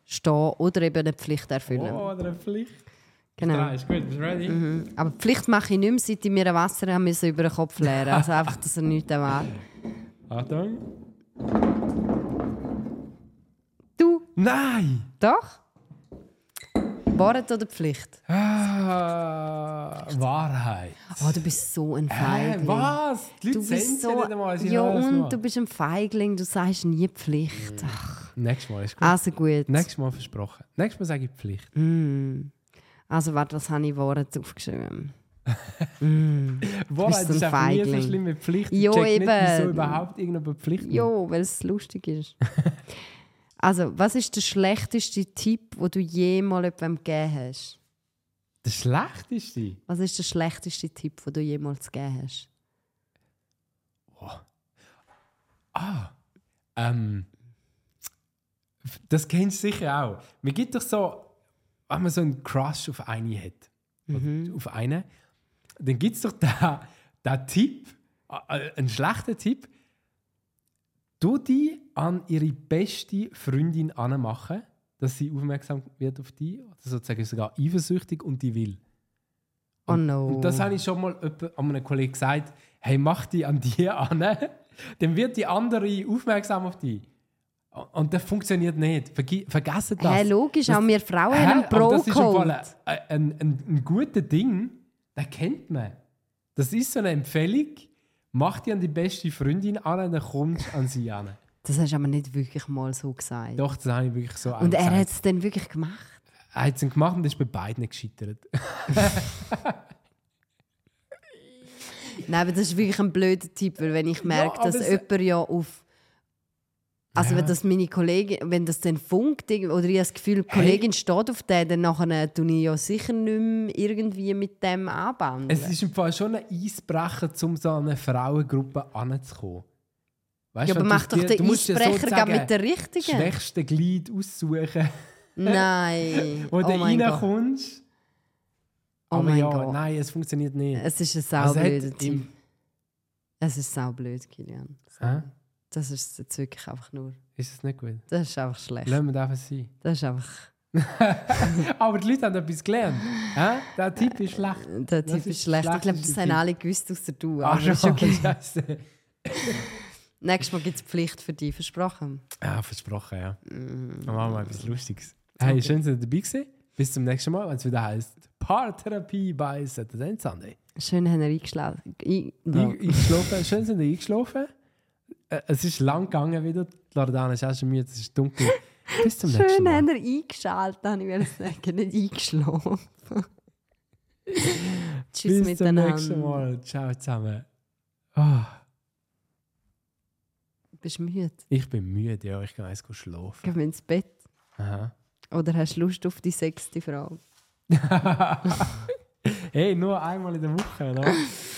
stehen oder eben eine Pflicht erfüllen. Oh, oder eine Pflicht. Genau. Drei, ist gut. Bist ready? Mhm. Aber Pflicht mache ich nicht mehr, seit ich mir ein Wasser haben müssen über den Kopf leeren Also einfach, dass er nichts erwartet. Achtung. Du, Nein! doch? Wort oder Pflicht? Ah, Wahrheit. Oh, du bist so ein Feigling. was? Die Leute Du bist so, nicht einmal. Ja, und du bist ein Feigling, du sagst nie Pflicht. Ach, Nächstes Mal ist gut. also gut. Nächstes Mal versprochen. Nächstes Mal sage ich Pflicht. Mm. Also, warte, was habe ich Worte aufgeschrieben? mm. Wahrheit ist einfach nie so schlimm wie Pflicht. Ich Jo, check nicht, eben. wieso überhaupt irgendjemand Pflicht. Jo, weil es lustig ist. also, was ist der schlechteste Tipp, den du jemals jemandem gegeben hast? Der schlechteste? Was ist der schlechteste Tipp, den du jemals gegeben hast? Ah, ähm, das kennst du sicher auch. Man gibt doch so, wenn man so einen Crush auf eine hat, oder auf eine, dann gibt es doch den, den Tipp, äh, einen schlechten Tipp, du die an ihre beste Freundin anmachen, dass sie aufmerksam wird auf die, sozusagen sogar eifersüchtig und die will. Oh no. Und das habe ich schon mal an einem Kollegen gesagt, hey, mach die an die an, dann wird die andere aufmerksam auf die. Und das funktioniert nicht. Vergi vergessen das. Hä, logisch, Das- auch wir Frauen Hä? haben einen Aber das ist ein, ein, ein, ein guter Ding, den kennt man. Das ist so eine Empfehlung, mach die an die beste Freundin an, dann kommst du an sie an. Das hast du aber nicht wirklich mal so gesagt. Doch, das habe ich wirklich so und er hat es dann wirklich gemacht. Er hat es gemacht und ist bei beiden gescheitert. Nein, aber das ist wirklich ein blöder Tipp, weil wenn ich merke, aber dass jemand ja auf... Also Ja. wenn das meine Kollegin, wenn das dann funkt oder ich habe das Gefühl, die Kollegin steht auf den, dann nachher tue ich ja sicher nicht mehr irgendwie mit dem anbauen. Es ist im Fall schon ein Eisbrecher, um so an eine Frauengruppe anzukommen. Weißt ja, du, aber mach du doch dir- den du musst Eisbrecher gerade mit der das richtigen. schwächste Glied aussuchen, Nein. wo oh du reinkommst. Oh Aber mein ja, Gott. nein, es funktioniert nicht. Es ist ein Also saublöder im- Tipp. Es ist saublöd, Kilian. Hä? Das ist jetzt wirklich einfach nur... Ist es nicht gut? Das ist einfach schlecht. Lassen wir das einfach sein. Das ist einfach... Aber die Leute haben etwas gelernt. Hä? Der Tipp ist schlecht. Der Das Typ ist ist schlecht. Ich glaube, das haben alle gewusst, außer du. Ah, Aber ist schon, okay. Scheiße. Nächstes Mal gibt es Pflicht für dich, versprochen. Ja, versprochen, ja. Mm. Dann machen wir etwas Lustiges. Hey, schön, dass ihr dabei gewesen. Bis zum nächsten Mal, wenn es wieder heißt Paartherapie bei Saturday Sunday. Schön, haben wir eingeschlafen. Ein, ja. Ich, eingeschlafen. Schön sind ihr eingeschlafen. Äh, es ist lang gegangen wieder. Die Loredana ist auch schon müde, es ist dunkel. Bis zum nächsten Schön, Mal. haben wir eingeschaltet, habe ich will sagen, nicht eingeschlafen. Tschüss Bis zum nächsten miteinander. Mal. Ciao zusammen. Ah, Bist du müde? ich bin müde, ja. Ich kann eins schlafen. Gehen wir ins Bett? Aha. Oder hast du Lust auf die sechste Frage? hey, nur einmal in der Woche, oder?